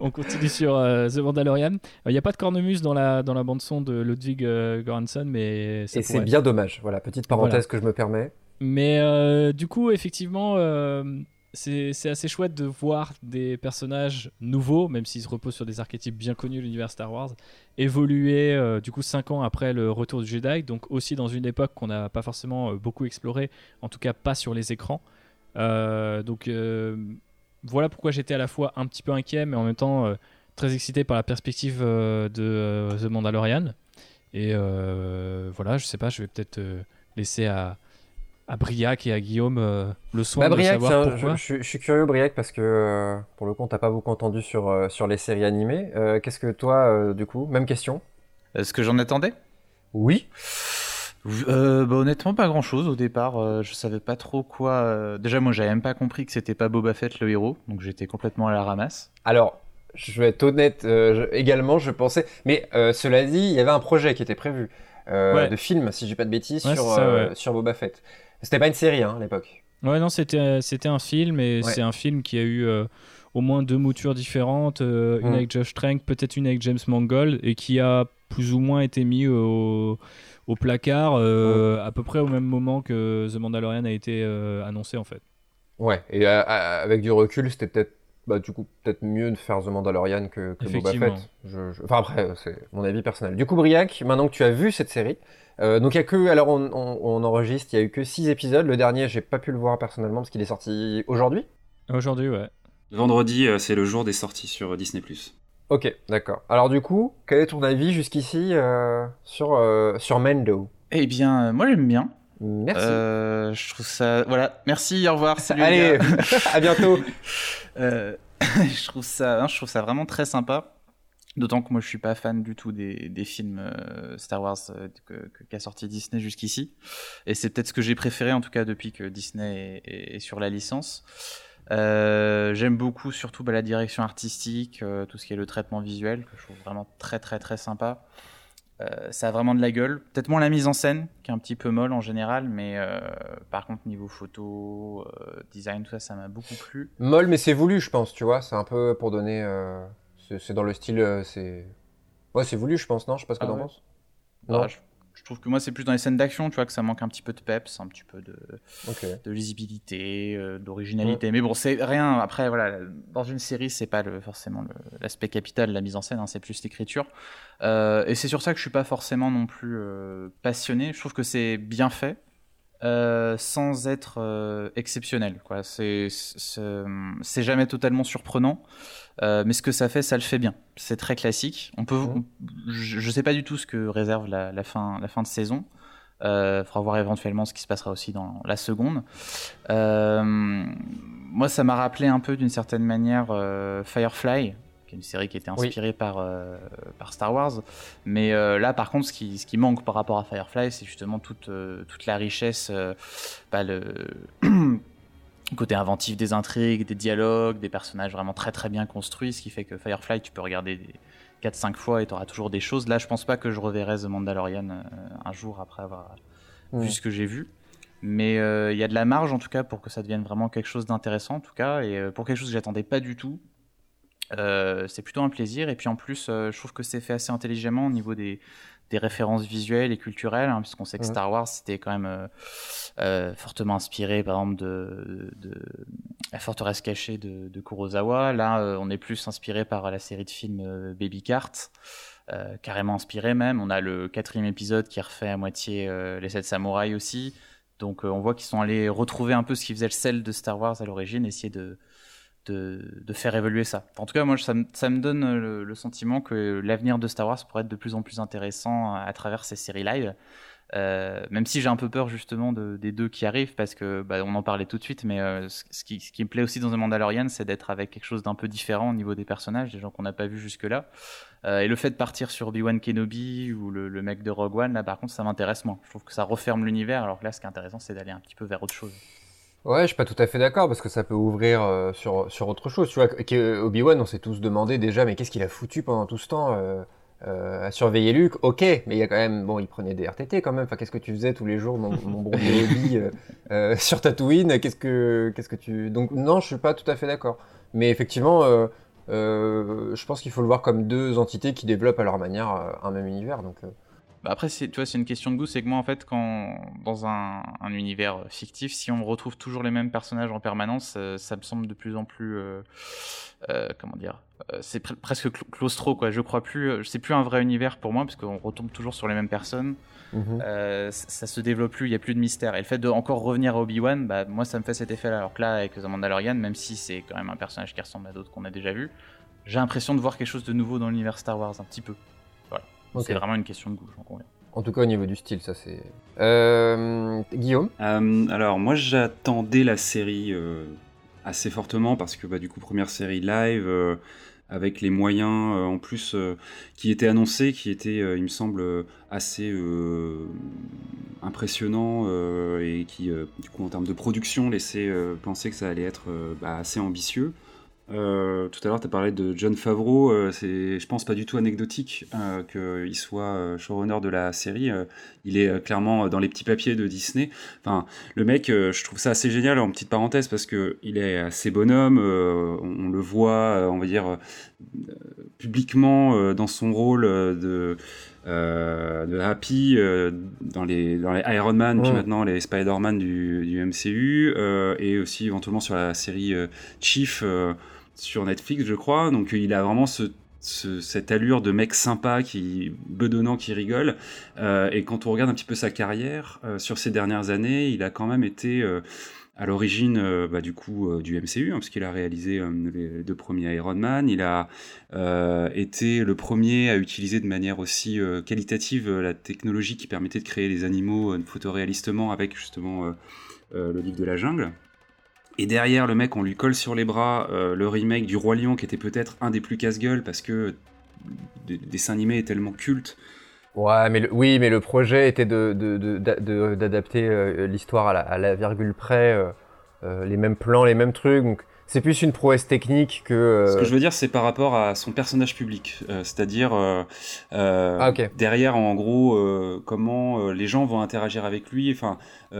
on, continue sur euh, The Mandalorian. Il n'y a pas de cornemuse dans la, dans la bande-son de Ludwig Göransson, mais. et c'est bien dommage. Voilà, petite parenthèse que je me permets. Mais du coup, effectivement c'est assez chouette de voir des personnages nouveaux, même s'ils se reposent sur des archétypes bien connus de l'univers Star Wars, évoluer euh, du coup 5 ans après le retour du Jedi, donc aussi dans une époque qu'on n'a pas forcément euh, beaucoup explorée, en tout cas pas sur les écrans. Euh, donc voilà pourquoi j'étais à la fois un petit peu inquiet, mais en même temps très excité par la perspective de The Mandalorian. Et voilà, je sais pas, je vais peut-être laisser à à Briac et à Guillaume euh, le soin bah, de savoir pourquoi. Je, suis curieux Briac parce que euh, pour le coup t'as pas beaucoup entendu sur, euh, sur les séries animées. Qu'est-ce que toi du coup, même question? Est-ce que j'en attendais? Oui. bah, honnêtement pas grand chose au départ. je savais pas trop quoi. Déjà moi j'avais même pas compris que c'était pas Boba Fett le héros, donc j'étais complètement à la ramasse. Alors je vais être honnête également, je pensais. Mais cela dit, il y avait un projet qui était prévu. de film, si j'ai pas de bêtises, sur, sur Boba Fett. C'était pas une série hein, à l'époque. Ouais, non, c'était c'était un film et c'est un film qui a eu euh, au moins deux moutures différentes, euh, une mm. avec Josh Trank, peut-être une avec James Mangold et qui a plus ou moins été mis au, au placard euh, mm. à peu près au même moment que The Mandalorian a été annoncé en fait. Ouais, et avec du recul, c'était peut-être bah, du coup, peut-être mieux de faire The Mandalorian que, que Boba Fett. Enfin, après, c'est mon avis personnel. Du coup, Briac, maintenant que tu as vu cette série, euh, donc il y a que, alors on, enregistre, il y a eu que 6 épisodes. Le dernier, j'ai pas pu le voir personnellement parce qu'il est sorti aujourd'hui. Aujourd'hui, ouais. Vendredi, euh, c'est le jour des sorties sur Disney+. Ok, d'accord. Alors du coup, quel est ton avis jusqu'ici euh, sur, sur Mendo Eh bien, moi j'aime bien. Merci. je trouve ça. Voilà, merci, au revoir. Salut. Allez, à bientôt. je trouve ça, hein, je trouve ça vraiment très sympa. D'autant que moi je suis pas fan du tout des, des films euh, Star Wars euh, qu'a sorti Disney jusqu'ici. Et c'est peut-être ce que j'ai préféré en tout cas depuis que Disney est, est, sur la licence. Euh, J'aime beaucoup surtout bah, la direction artistique, euh, tout ce qui est le traitement visuel, que je trouve vraiment très très très sympa. Ça a vraiment de la gueule. Peut-être moins la mise en scène, qui est un petit peu molle en général, mais par contre niveau photo, design, tout ça, ça m'a beaucoup plu. Molle, mais c'est voulu, je pense, tu vois. C'est un peu pour donner c'est dans le style. Euh, c'est. Ouais, c'est voulu, je pense, non? Je sais pas ce que ah t'en penses. Non? je, trouve que moi, c'est plus dans les scènes d'action, tu vois, que ça manque un petit peu de peps, un petit peu de, de lisibilité, euh, d'originalité. Mais bon, c'est rien. Après, voilà, dans une série, c'est pas le, forcément l'aspect capital de la mise en scène, hein, c'est plus l'écriture. Euh, et c'est sur ça que je suis pas forcément non plus passionné. Je trouve que c'est bien fait. sans être exceptionnel. Quoi. C'est, jamais totalement surprenant. Euh, mais ce que ça fait, ça le fait bien. C'est très classique. On peut, je ne sais pas du tout ce que réserve la, fin, la fin de saison. Il euh, faudra voir éventuellement ce qui se passera aussi dans la seconde. Euh, moi, ça m'a rappelé un peu d'une certaine manière Firefly, qui est une série qui était inspirée par, par Star Wars. Mais là, par contre, ce qui, ce qui manque par rapport à Firefly, c'est justement toute, toute la richesse, bah, le côté inventif des intrigues, des dialogues, des personnages vraiment très très bien construits, ce qui fait que Firefly, tu peux regarder 4-5 fois et tu auras toujours des choses. Là, je pense pas que je reverrai The Mandalorian euh, un jour après avoir vu ce que j'ai vu. Mais euh, il y a de la marge en tout cas pour que ça devienne vraiment quelque chose d'intéressant en tout cas. Et euh, pour quelque chose que j'attendais pas du tout, c'est plutôt un plaisir. Et puis en plus, je trouve que c'est fait assez intelligemment au niveau des, des références visuelles et culturelles, hein, puisqu'on sait que Star Wars c'était quand même euh, euh, fortement inspiré, par exemple, de, La forteresse cachée de, Kurosawa. Là, euh, on est plus inspiré par la série de films Baby Cart. carrément inspiré même. On a le quatrième épisode qui refait à moitié les sept samouraïs aussi. Donc on voit qu'ils sont allés retrouver un peu ce qui faisait le sel de Star Wars à l'origine, essayer de, de, faire évoluer ça. En tout cas, moi, ça, me donne le, sentiment que l'avenir de Star Wars pourrait être de plus en plus intéressant à, travers ces séries live. Euh, même si j'ai un peu peur justement des deux qui arrivent, parce que bah, on en parlait tout de suite, mais euh, ce, qui, me plaît aussi dans The Mandalorian, c'est d'être avec quelque chose d'un peu différent au niveau des personnages, des gens qu'on n'a pas vu jusque-là. Euh, et le fait de partir sur Obi-Wan Kenobi ou le, le, mec de Rogue One, là par contre, ça m'intéresse moins. Je trouve que ça referme l'univers, alors que là, ce qui est intéressant, c'est d'aller un petit peu vers autre chose. Ouais, je suis pas tout à fait d'accord parce que ça peut ouvrir euh, sur, sur autre chose. Tu vois, Obi-Wan, on s'est tous demandé déjà, mais qu'est-ce qu'il a foutu pendant tout ce temps euh, euh, à surveiller Luke? Ok, mais il y a quand même, bon, il prenait des RTT quand même. Enfin, qu'est-ce que tu faisais tous les jours, mon, mon bon Obi, sur Tatooine? Qu'est-ce que, qu'est-ce que tu Donc non, je suis pas tout à fait d'accord. Mais effectivement, je pense qu'il faut le voir comme deux entités qui développent à leur manière un même univers. Donc bah, après, tu vois, c'est une question de goût. C'est que moi, en fait, quand dans un, univers fictif, si on retrouve toujours les mêmes personnages en permanence, euh, ça me semble de plus en plus, euh, euh, comment dire, c'est presque claustro, quoi. Je crois plus, c'est plus un vrai univers pour moi, parce qu'on retombe toujours sur les mêmes personnes. Mhm. ça se développe plus, il y a plus de mystère. Et le fait de encore revenir à Obi-Wan, bah, moi, ça me fait cet effet-là. Alors que là, avec The Mandalorian, même si c'est quand même un personnage qui ressemble à d'autres qu'on a déjà vu, j'ai l'impression de voir quelque chose de nouveau dans l'univers Star Wars, un petit peu. C'est vraiment une question de goût, j'en conviens. En tout cas, au niveau du style, ça c'est. Euh, Guillaume? Euh, Alors, moi j'attendais la série euh, assez fortement parce que, bah, du coup, première série live, avec les moyens en plus qui étaient annoncés, qui étaient, il me semble, assez impressionnants et qui, du coup, en termes de production, laissaient penser que ça allait être bah, assez ambitieux. Euh, tout à l'heure, tu as parlé de John Favreau. Euh, c'est, je pense, pas du tout anecdotique euh, qu'il soit showrunner de la série. il est clairement dans les petits papiers de Disney. Enfin, le mec, je trouve ça assez génial en petite parenthèse parce que il est assez bonhomme. On, le voit, on va dire, publiquement dans son rôle de. de Happy dans, les, dans les Iron Man, puis maintenant les Spider-Man du, du MCU, et aussi éventuellement sur la série Chief sur Netflix, je crois. Donc il a vraiment cette allure de mec sympa, qui bedonnant, qui rigole. Euh, et quand on regarde un petit peu sa carrière euh, sur ces dernières années, il a quand même été euh, à l'origine bah, du coup du MCU, hein, parce qu'il a réalisé les deux premiers Iron Man. Il a été le premier à utiliser de manière aussi qualitative la technologie qui permettait de créer les animaux photoréalistement avec justement le livre de la jungle. Et derrière, le mec, on lui colle sur les bras le remake du Roi Lion, qui était peut-être un des plus casse-gueule parce que des dessins animés est tellement culte. Ouais, mais oui, mais le projet était d'adapter de, l'histoire à, la, virgule près, les mêmes plans, les mêmes trucs. C'est plus une prouesse technique que. Euh, Ce que je veux dire, c'est par rapport à son personnage public, euh, c'est-à-dire euh, ah, derrière, en gros, comment les gens vont interagir avec lui. Enfin,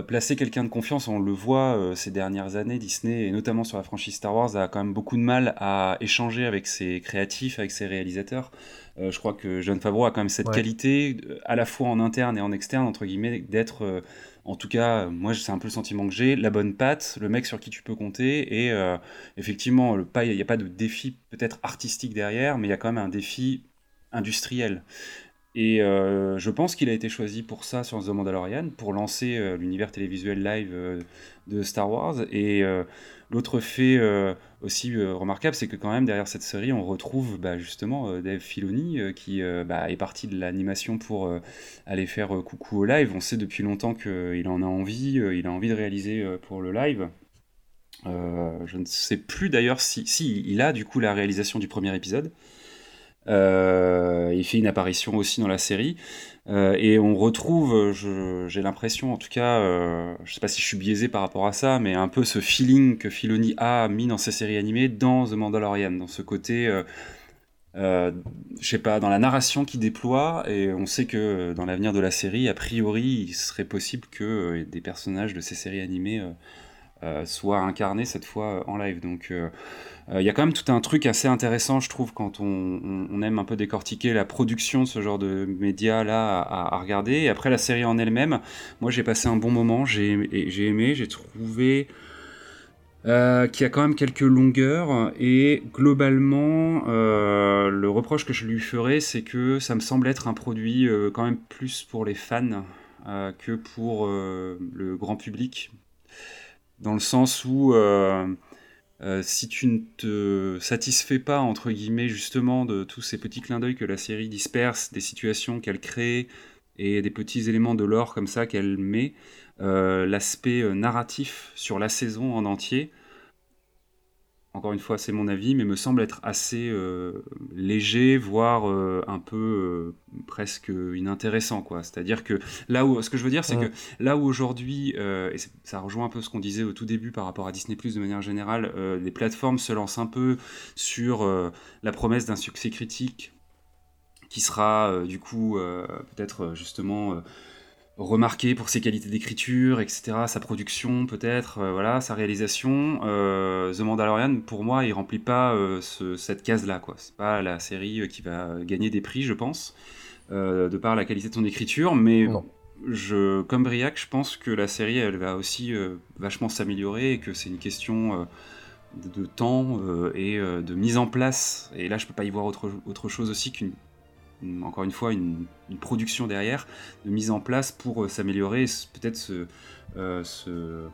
placer quelqu'un de confiance, on le voit ces dernières années, Disney et notamment sur la franchise Star Wars a quand même beaucoup de mal à échanger avec ses créatifs, avec ses réalisateurs. je crois que John Favreau a quand même cette qualité, à la fois en interne et en externe, entre guillemets, d'être en tout cas, moi, c'est un peu le sentiment que j'ai. La bonne patte, le mec sur qui tu peux compter. Et euh, effectivement, il n'y a pas de défi peut-être artistique derrière, mais il y a quand même un défi industriel. Et euh, je pense qu'il a été choisi pour ça sur The Mandalorian, pour lancer euh, l'univers télévisuel live de Star Wars. Et L'autre fait euh, aussi euh, remarquable, c'est que quand même derrière cette série, on retrouve bah, justement euh, Dave Filoni qui bah, est parti de l'animation pour aller faire coucou au live. On sait depuis longtemps qu'il en a envie, il a envie de réaliser pour le live. je ne sais plus d'ailleurs si, il a du coup la réalisation du premier épisode. il fait une apparition aussi dans la série. Euh, et on retrouve, j'ai l'impression, en tout cas, euh, je sais pas si je suis biaisé par rapport à ça, mais un peu ce feeling que Filoni a mis dans ses séries animées dans The Mandalorian, dans ce côté, euh, euh, je sais pas, dans la narration qu'il déploie, et on sait que dans l'avenir de la série, a priori, il serait possible que des personnages de ces séries animées soient incarnés cette fois en live. Donc il euh, y a quand même tout un truc assez intéressant, je trouve, quand on, aime un peu décortiquer la production de ce genre de médias là à, regarder. Après la série en elle-même, moi j'ai passé un bon moment, j'ai aimé, j'ai trouvé euh, qu'il y a quand même quelques longueurs et globalement euh, le reproche que je lui ferais c'est que ça me semble être un produit quand même plus pour les fans que pour le grand public dans le sens où euh, si tu ne te satisfais pas, entre guillemets, justement, de tous ces petits clins d'œil que la série disperse, des situations qu'elle crée et des petits éléments de l'or comme ça qu'elle met, euh, l'aspect euh, narratif sur la saison en entier, encore une fois, c'est mon avis, mais me semble être assez euh, léger, voire euh, un peu euh, presque inintéressant. quoi. C'est-à-dire que là où, ce que je veux dire, c'est que là où aujourd'hui, et ça rejoint un peu ce qu'on disait au tout début par rapport à Disney Plus de manière générale, les plateformes se lancent un peu sur la promesse d'un succès critique qui sera du coup peut-être justement remarqué pour ses qualités d'écriture, etc., sa production peut-être, euh, voilà, sa réalisation. Euh, The Mandalorian, pour moi, il remplit pas euh, cette case-là, quoi. C'est pas la série qui va gagner des prix, je pense, de par la qualité de son écriture, mais je, comme Briac, je pense que la série, elle va aussi vachement s'améliorer et que c'est une question de, temps et de mise en place. Et là, je peux pas y voir autre, autre chose aussi qu'une encore une fois, une, production derrière, de mise en place pour euh, s'améliorer, peut-être euh, se,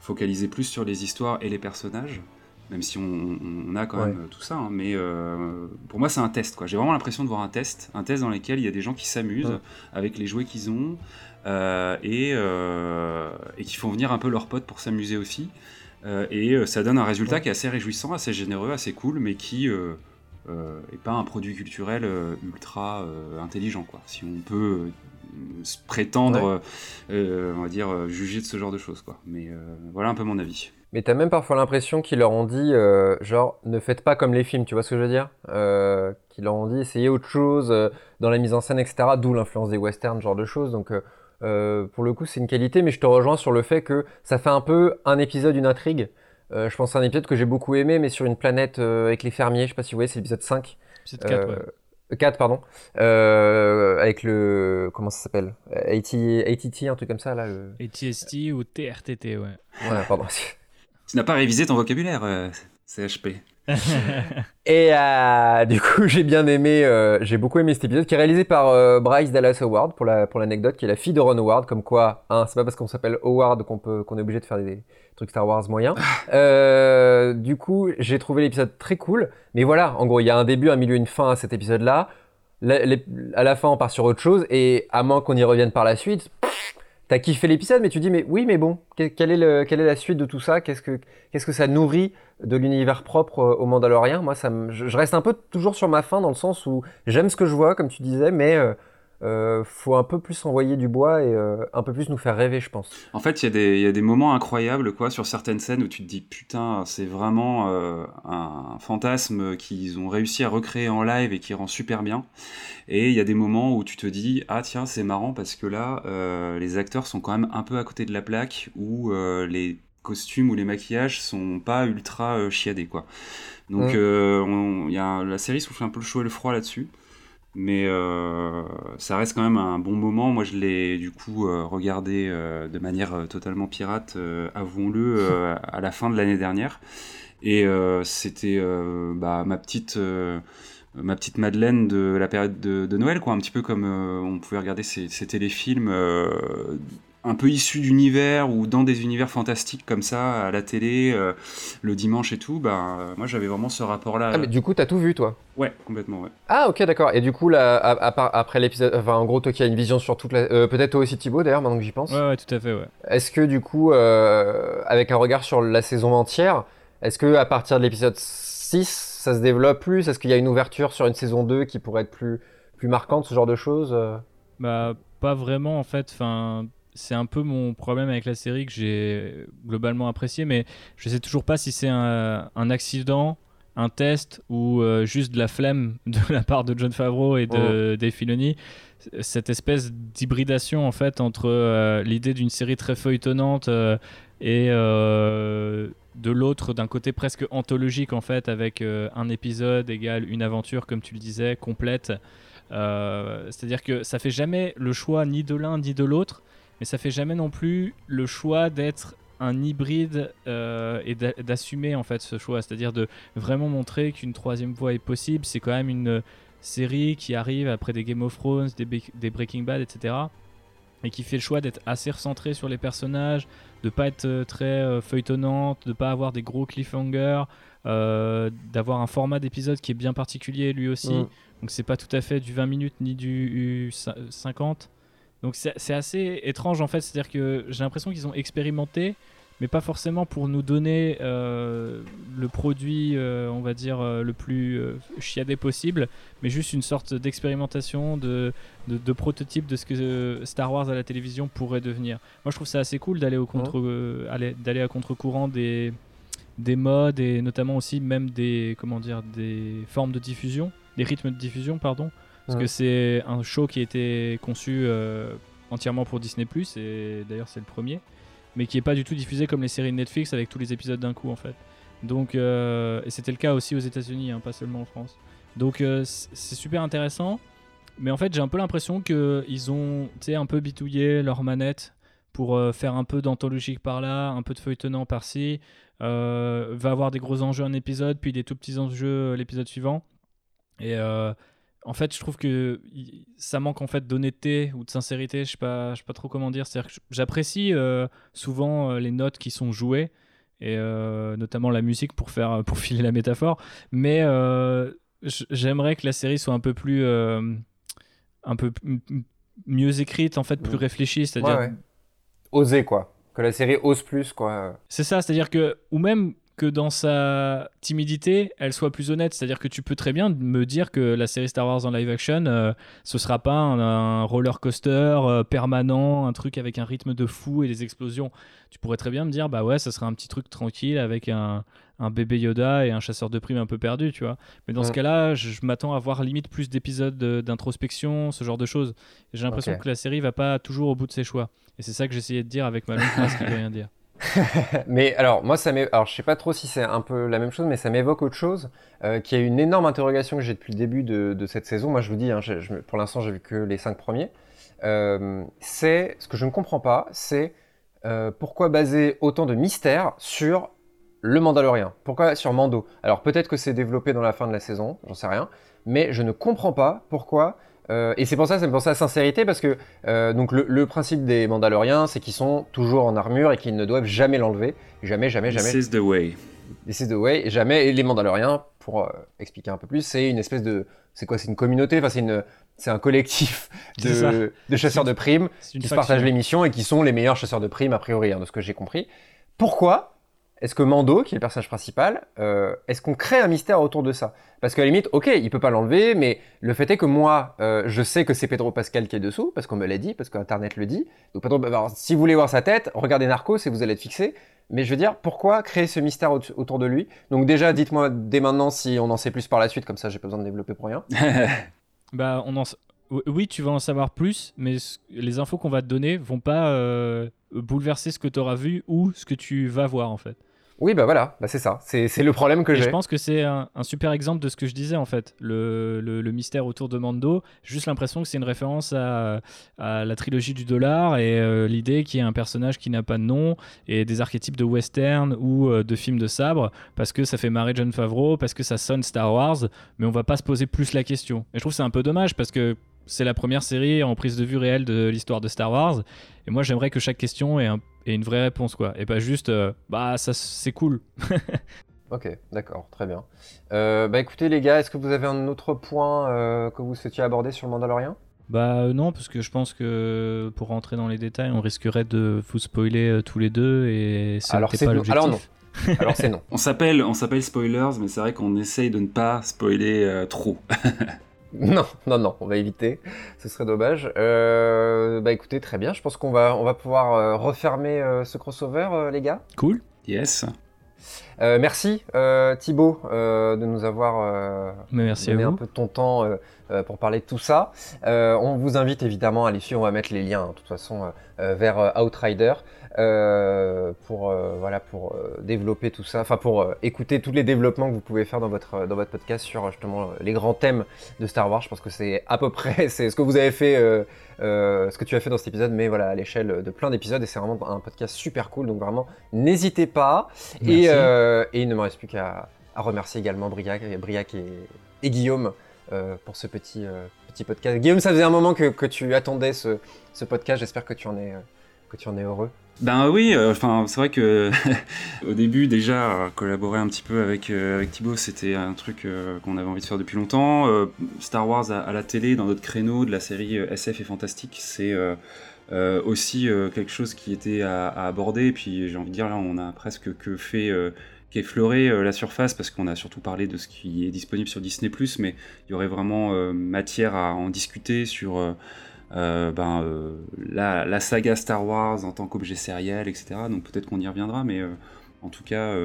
focaliser plus sur les histoires et les personnages, même si on, a quand même tout ça. Hein. mais euh, pour moi, c'est un test. J'ai vraiment l'impression de voir un test, un test dans lequel il y a des gens qui s'amusent avec les jouets qu'ils ont et, et qui font venir un peu leurs potes pour s'amuser aussi. et ça donne un résultat qui est assez réjouissant, assez généreux, assez cool, mais qui euh, et pas un produit culturel euh, ultra euh, intelligent, quoi. Si on peut prétendre, on va dire, juger de ce genre de choses, quoi. Mais voilà un peu mon avis. Mais t'as même parfois l'impression qu'ils leur ont dit, genre, ne faites pas comme les films, tu vois ce que je veux dire? Qu'ils leur ont dit, essayez autre chose dans la mise en scène, etc. D'où l'influence des westerns, genre de choses. Donc, pour le coup, c'est une qualité, mais je te rejoins sur le fait que ça fait un peu un épisode, une intrigue. Euh, je pense à un épisode que j'ai beaucoup aimé, mais sur une planète euh, avec les fermiers. Je sais pas si vous voyez, c'est l'épisode 5. Épisode 4, ouais. 4, euh, pardon. avec le. Comment ça s'appelle? ATT, un truc comme ça, là. Le... ATST ou TRTT, ouais. Ouais, pardon. tu n'as pas révisé ton vocabulaire, CHP. Et euh, du coup, j'ai bien aimé, euh, j'ai beaucoup aimé cet épisode qui est réalisé par euh, Bryce Dallas Howard pour la pour l'anecdote, qui est la fille de Ron Howard. Comme quoi, hein, c'est pas parce qu'on s'appelle Howard qu'on peut qu'on est obligé de faire des, trucs Star Wars moyens. du coup, j'ai trouvé l'épisode très cool. Mais voilà, en gros, il y a un début, un milieu, une fin à cet épisode-là. à la fin, on part sur autre chose, et à moins qu'on y revienne par la suite, t'as kiffé l'épisode, mais tu dis mais oui, mais bon, quelle est, la suite de tout ça? Qu'est-ce que ça nourrit de l'univers propre au Mandalorien Moi, je, reste un peu toujours sur ma fin dans le sens où j'aime ce que je vois, comme tu disais, mais euh, faut un peu plus envoyer du bois et euh, un peu plus nous faire rêver, je pense. En fait, il y, y, a des moments incroyables quoi, sur certaines scènes où tu te dis putain, c'est vraiment euh, un fantasme qu'ils ont réussi à recréer en live et qui rend super bien. Et il y a des moments où tu te dis ah tiens, c'est marrant parce que là, euh, les acteurs sont quand même un peu à côté de la plaque où les costumes ou les maquillages sont pas ultra chiadés quoi. Donc mm. y a, la série souffle un peu le chaud et le froid là-dessus. Mais euh, ça reste quand même un bon moment. Moi, je l'ai du coup euh, regardé euh, de manière totalement pirate, avouons-le, à la fin de l'année dernière. Et c'était bah, ma petite ma petite Madeleine de la période de, Noël, quoi, un petit peu comme on pouvait regarder ces, ces téléfilms un peu issu d'univers ou dans des univers fantastiques comme ça à la télé euh, le dimanche et tout euh, moi j'avais vraiment ce rapport là ah mais du coup t'as tout vu toi ouais complètement ouais. Ah ok d'accord. Et du coup là après l'épisode enfin en gros toi qui as une vision sur toute la euh, peut-être toi aussi Thibaut d'ailleurs maintenant que j'y pense. Ouais, ouais tout à fait ouais. Est-ce que du coup avec un regard sur la saison entière est-ce que à partir de l'épisode 6 ça se développe plus? Est-ce qu'il y a une ouverture sur une saison 2 qui pourrait être plus plus marquante ce genre de choses bah pas vraiment en fait. Enfin c'est un peu mon problème avec la série que j'ai globalement apprécié, mais je sais toujours pas si c'est un, accident, un test ou euh, juste de la flemme de la part de John Favreau et de oh. Dave Filoni. Cette espèce d'hybridation en fait entre euh, l'idée d'une série très feuilletonnante euh, et de l'autre d'un côté presque anthologique en fait avec un épisode égal une aventure comme tu le disais complète. C'est-à-dire que ça fait jamais le choix ni de l'un ni de l'autre mais ça fait jamais non plus le choix d'être un hybride euh, et d'assumer en fait ce choix, c'est-à-dire de vraiment montrer qu'une troisième voie est possible. C'est quand même une série qui arrive après des Game of Thrones, des, Breaking Bad, etc. Et qui fait le choix d'être assez recentré sur les personnages, de pas être euh, très euh, feuilletonnante, de pas avoir des gros cliffhangers, d'avoir un format d'épisode qui est bien particulier lui aussi. Mm. Donc c'est pas tout à fait du 20 minutes ni du 50. Donc c'est assez étrange en fait, c'est-à-dire que j'ai l'impression qu'ils ont expérimenté, mais pas forcément pour nous donner euh, le produit, euh, on va dire, euh, le plus chiadé possible, mais juste une sorte d'expérimentation, de, de, prototype de ce que Star Wars à la télévision pourrait devenir. Moi je trouve ça assez cool d'aller au contre, d'aller à contre-courant des, des modes et notamment aussi même des, comment dire, des formes de diffusion, des rythmes de diffusion, pardon. Parce que c'est un show qui a été conçu euh, entièrement pour Disney ⁇ et d'ailleurs c'est le premier, mais qui n'est pas du tout diffusé comme les séries de Netflix avec tous les épisodes d'un coup en fait. Donc, euh, et c'était le cas aussi aux États-Unis, hein, pas seulement en France. Donc euh, c'est super intéressant, mais en fait j'ai un peu l'impression qu'ils ont un peu bitouillé leur manette pour faire un peu d'anthologique par là, un peu de feuilletonnant par-ci. va avoir des gros enjeux un épisode, puis des tout petits enjeux l'épisode suivant. Et en fait, je trouve que ça manque en fait d'honnêteté ou de sincérité. Je sais pas, je sais pas trop comment dire. C'est-à-dire que j'apprécie euh, souvent euh, les notes qui sont jouées et euh, notamment la musique pour faire pour filer la métaphore. Mais j'aimerais que la série soit un peu plus un peu mieux écrite, en fait, plus réfléchie. C'est-à-dire ouais, oser quoi. Que la série ose plus quoi. C'est ça, c'est-à-dire que ou même que dans sa timidité, elle soit plus honnête. C'est-à-dire que tu peux très bien me dire que la série Star Wars en live action, euh, ce sera pas un, roller coaster euh, permanent, un truc avec un rythme de fou et des explosions. Tu pourrais très bien me dire, bah ouais, ça sera un petit truc tranquille avec un, bébé Yoda et un chasseur de primes un peu perdu, tu vois. Mais dans ce cas-là, je, m'attends à voir limite plus d'épisodes d'introspection, ce genre de choses. J'ai l'impression que la série va pas toujours au bout de ses choix. Et c'est ça que j'essayais de dire avec ma longue phrase qui veut rien dire. mais alors, moi, ça alors je sais pas trop si c'est un peu la même chose, mais ça m'évoque autre chose, euh, qui est une énorme interrogation que j'ai depuis le début de, cette saison. Moi, je vous dis, hein, pour l'instant, j'ai vu que les cinq premiers. Euh, c'est ce que je ne comprends pas, c'est euh, pourquoi baser autant de mystères sur le Mandalorien Pourquoi sur Mando? Alors peut-être que c'est développé dans la fin de la saison, j'en sais rien, mais je ne comprends pas pourquoi euh, et c'est pour ça, ça me pense à la sincérité, parce que euh, donc le, principe des Mandaloriens, c'est qu'ils sont toujours en armure et qu'ils ne doivent jamais l'enlever. Jamais, jamais, jamais. This is the way. This is the way. jamais. Et les Mandaloriens, pour euh, expliquer un peu plus, c'est une espèce de. C'est quoi C'est une communauté Enfin, c'est une, c'est un collectif de, chasseurs de primes qui se partagent l'émission et qui sont les meilleurs chasseurs de primes a priori, hein, de ce que j'ai compris. Pourquoi est-ce que Mando, qui est le personnage principal, euh, est-ce qu'on crée un mystère autour de ça? Parce qu'à la limite, ok, il peut pas l'enlever, mais le fait est que moi, euh, je sais que c'est Pedro Pascal qui est dessous, parce qu'on me l'a dit, parce qu'Internet le dit. Donc Pedro, alors, si vous voulez voir sa tête, regardez Narcos et vous allez être fixé. Mais je veux dire, pourquoi créer ce mystère autour de lui? Donc déjà, dites-moi dès maintenant si on en sait plus par la suite, comme ça j'ai pas besoin de développer pour rien. bah, on en... Oui, tu vas en savoir plus, mais les infos qu'on va te donner vont pas euh, bouleverser ce que tu auras vu ou ce que tu vas voir en fait. Oui, bah voilà, bah c'est ça. C'est le problème que j'ai. Je pense que c'est un, super exemple de ce que je disais en fait. Le, le, mystère autour de Mando, juste l'impression que c'est une référence à, à, la trilogie du dollar et euh, l'idée qu'il y ait un personnage qui n'a pas de nom et des archétypes de western ou euh, de films de sabre parce que ça fait marrer John Favreau, parce que ça sonne Star Wars, mais on va pas se poser plus la question. Et je trouve c'est un peu dommage parce que c'est la première série en prise de vue réelle de l'histoire de Star Wars. Et moi, j'aimerais que chaque question ait, une vraie réponse, quoi. Et pas juste, euh, bah, ça, c'est cool. ok, d'accord, très bien. Euh, bah, écoutez, les gars, est-ce que vous avez un autre point euh, que vous souhaitiez aborder sur le Mandalorian? Bah non, parce que je pense que pour rentrer dans les détails, on risquerait de vous spoiler tous les deux et ça Alors, pas l'objectif. Alors non. Alors c'est non. on s'appelle on s'appelle spoilers, mais c'est vrai qu'on essaye de ne pas spoiler trop. Non, non, non, on va éviter. Ce serait dommage. Euh, bah écoutez, très bien. Je pense qu'on va, on va pouvoir euh, refermer euh, ce crossover, les gars. Cool. Yes. merci Thibaut de nous avoir merci donné un peu de ton temps pour parler de tout ça. on vous invite évidemment à aller suivre, on va mettre les liens hein, de toute façon vers Outrider. Euh, pour euh, voilà pour euh, développer tout ça, enfin pour écouter tous les développements que vous pouvez faire dans votre dans votre podcast sur justement les grands thèmes de Star Wars. Je pense que c'est à peu près c'est ce que vous avez fait, ce que tu as fait dans cet épisode, mais voilà à l'échelle de plein d'épisodes et c'est vraiment un podcast super cool. Donc vraiment n'hésitez pas et, et, il ne me reste plus qu'à remercier également Briac, Briac et, et Guillaume. pour ce petit, petit podcast. Guillaume, ça faisait un moment que, que tu attendais ce, ce podcast. J'espère que tu en es, que tu en es heureux. Ben oui, euh, enfin c'est vrai que au début déjà collaborer un petit peu avec euh, avec Thibaut, c'était un truc euh, qu'on avait envie de faire depuis longtemps. Star Wars à, la télé dans notre créneau de la série SF et fantastique, c'est aussi quelque chose qui était à, aborder. Et puis j'ai envie de dire là, on a presque que fait qu'effleurer la surface parce qu'on a surtout parlé de ce qui est disponible sur Disney+, mais il y aurait vraiment matière à en discuter sur euh, ben, euh, la, saga Star Wars en tant qu'objet sériel, etc. Donc peut-être qu'on y reviendra, mais euh, en tout cas,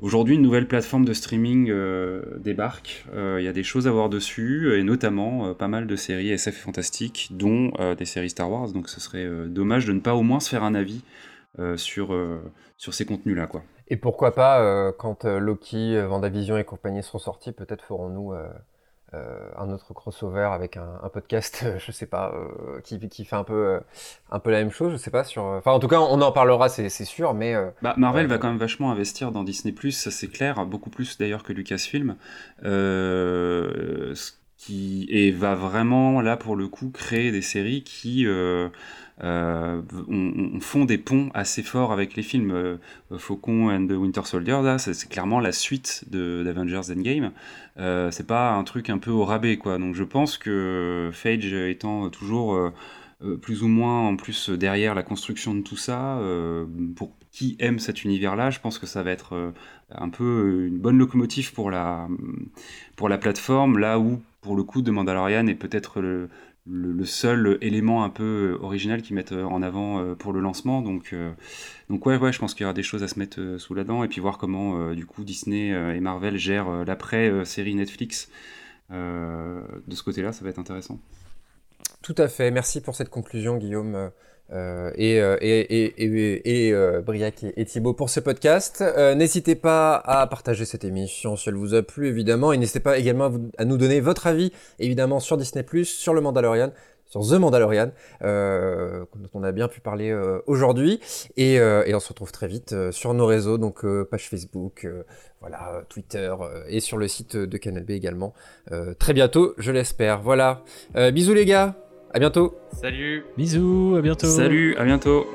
aujourd'hui, une nouvelle plateforme de streaming débarque. Il y a des choses à voir dessus, et notamment pas mal de séries SF fantastiques, dont des séries Star Wars. Donc ce serait dommage de ne pas au moins se faire un avis sur, sur ces contenus-là. quoi. Et pourquoi pas, quand Loki, Vendavision et compagnie seront sortis, peut-être ferons-nous euh, un autre crossover avec un, podcast, je sais pas, euh, qui, qui, fait un peu, euh, un peu la même chose, je sais pas sur. Enfin, en tout cas, on en parlera, c'est sûr, mais. Bah, Marvel va quand même vachement investir dans Disney ça c'est clair, beaucoup plus d'ailleurs que Lucasfilm. qui et va vraiment là pour le coup créer des séries qui euh, on, font des ponts assez forts avec les films. Euh, Faucon and the Winter Soldier, c'est clairement la suite d'Avengers Endgame. Euh, c'est pas un truc un peu au rabais, quoi. Donc je pense que Phage étant toujours plus ou moins en plus derrière la construction de tout ça, pour qui aime cet univers-là, je pense que ça va être un peu une bonne locomotive pour la, pour la plateforme, là où pour le coup de Mandalorian est peut-être le, le, seul élément un peu original qu'ils mettent en avant euh, pour le lancement. Donc, euh, donc ouais, ouais, je pense qu'il y aura des choses à se mettre euh, sous la dent et puis voir comment du coup Disney et Marvel gèrent l'après-série Netflix. de ce côté-là, ça va être intéressant. Tout à fait. Merci pour cette conclusion, Guillaume. Euh, et, euh, et, et, et euh, Briac et, Thibaut pour ce podcast. n'hésitez pas à partager cette émission si elle vous a plu, évidemment. Et n'hésitez pas également à, nous donner votre avis, évidemment, sur Disney+, sur le Mandalorian, sur The Mandalorian, dont on a bien pu parler aujourd'hui. Et, on se retrouve très vite sur nos réseaux, donc page Facebook, voilà, Twitter et sur le site de Canal B également. très bientôt, je l'espère. Voilà. bisous les gars à bientôt. Salut. Bisous, à bientôt. Salut, à bientôt.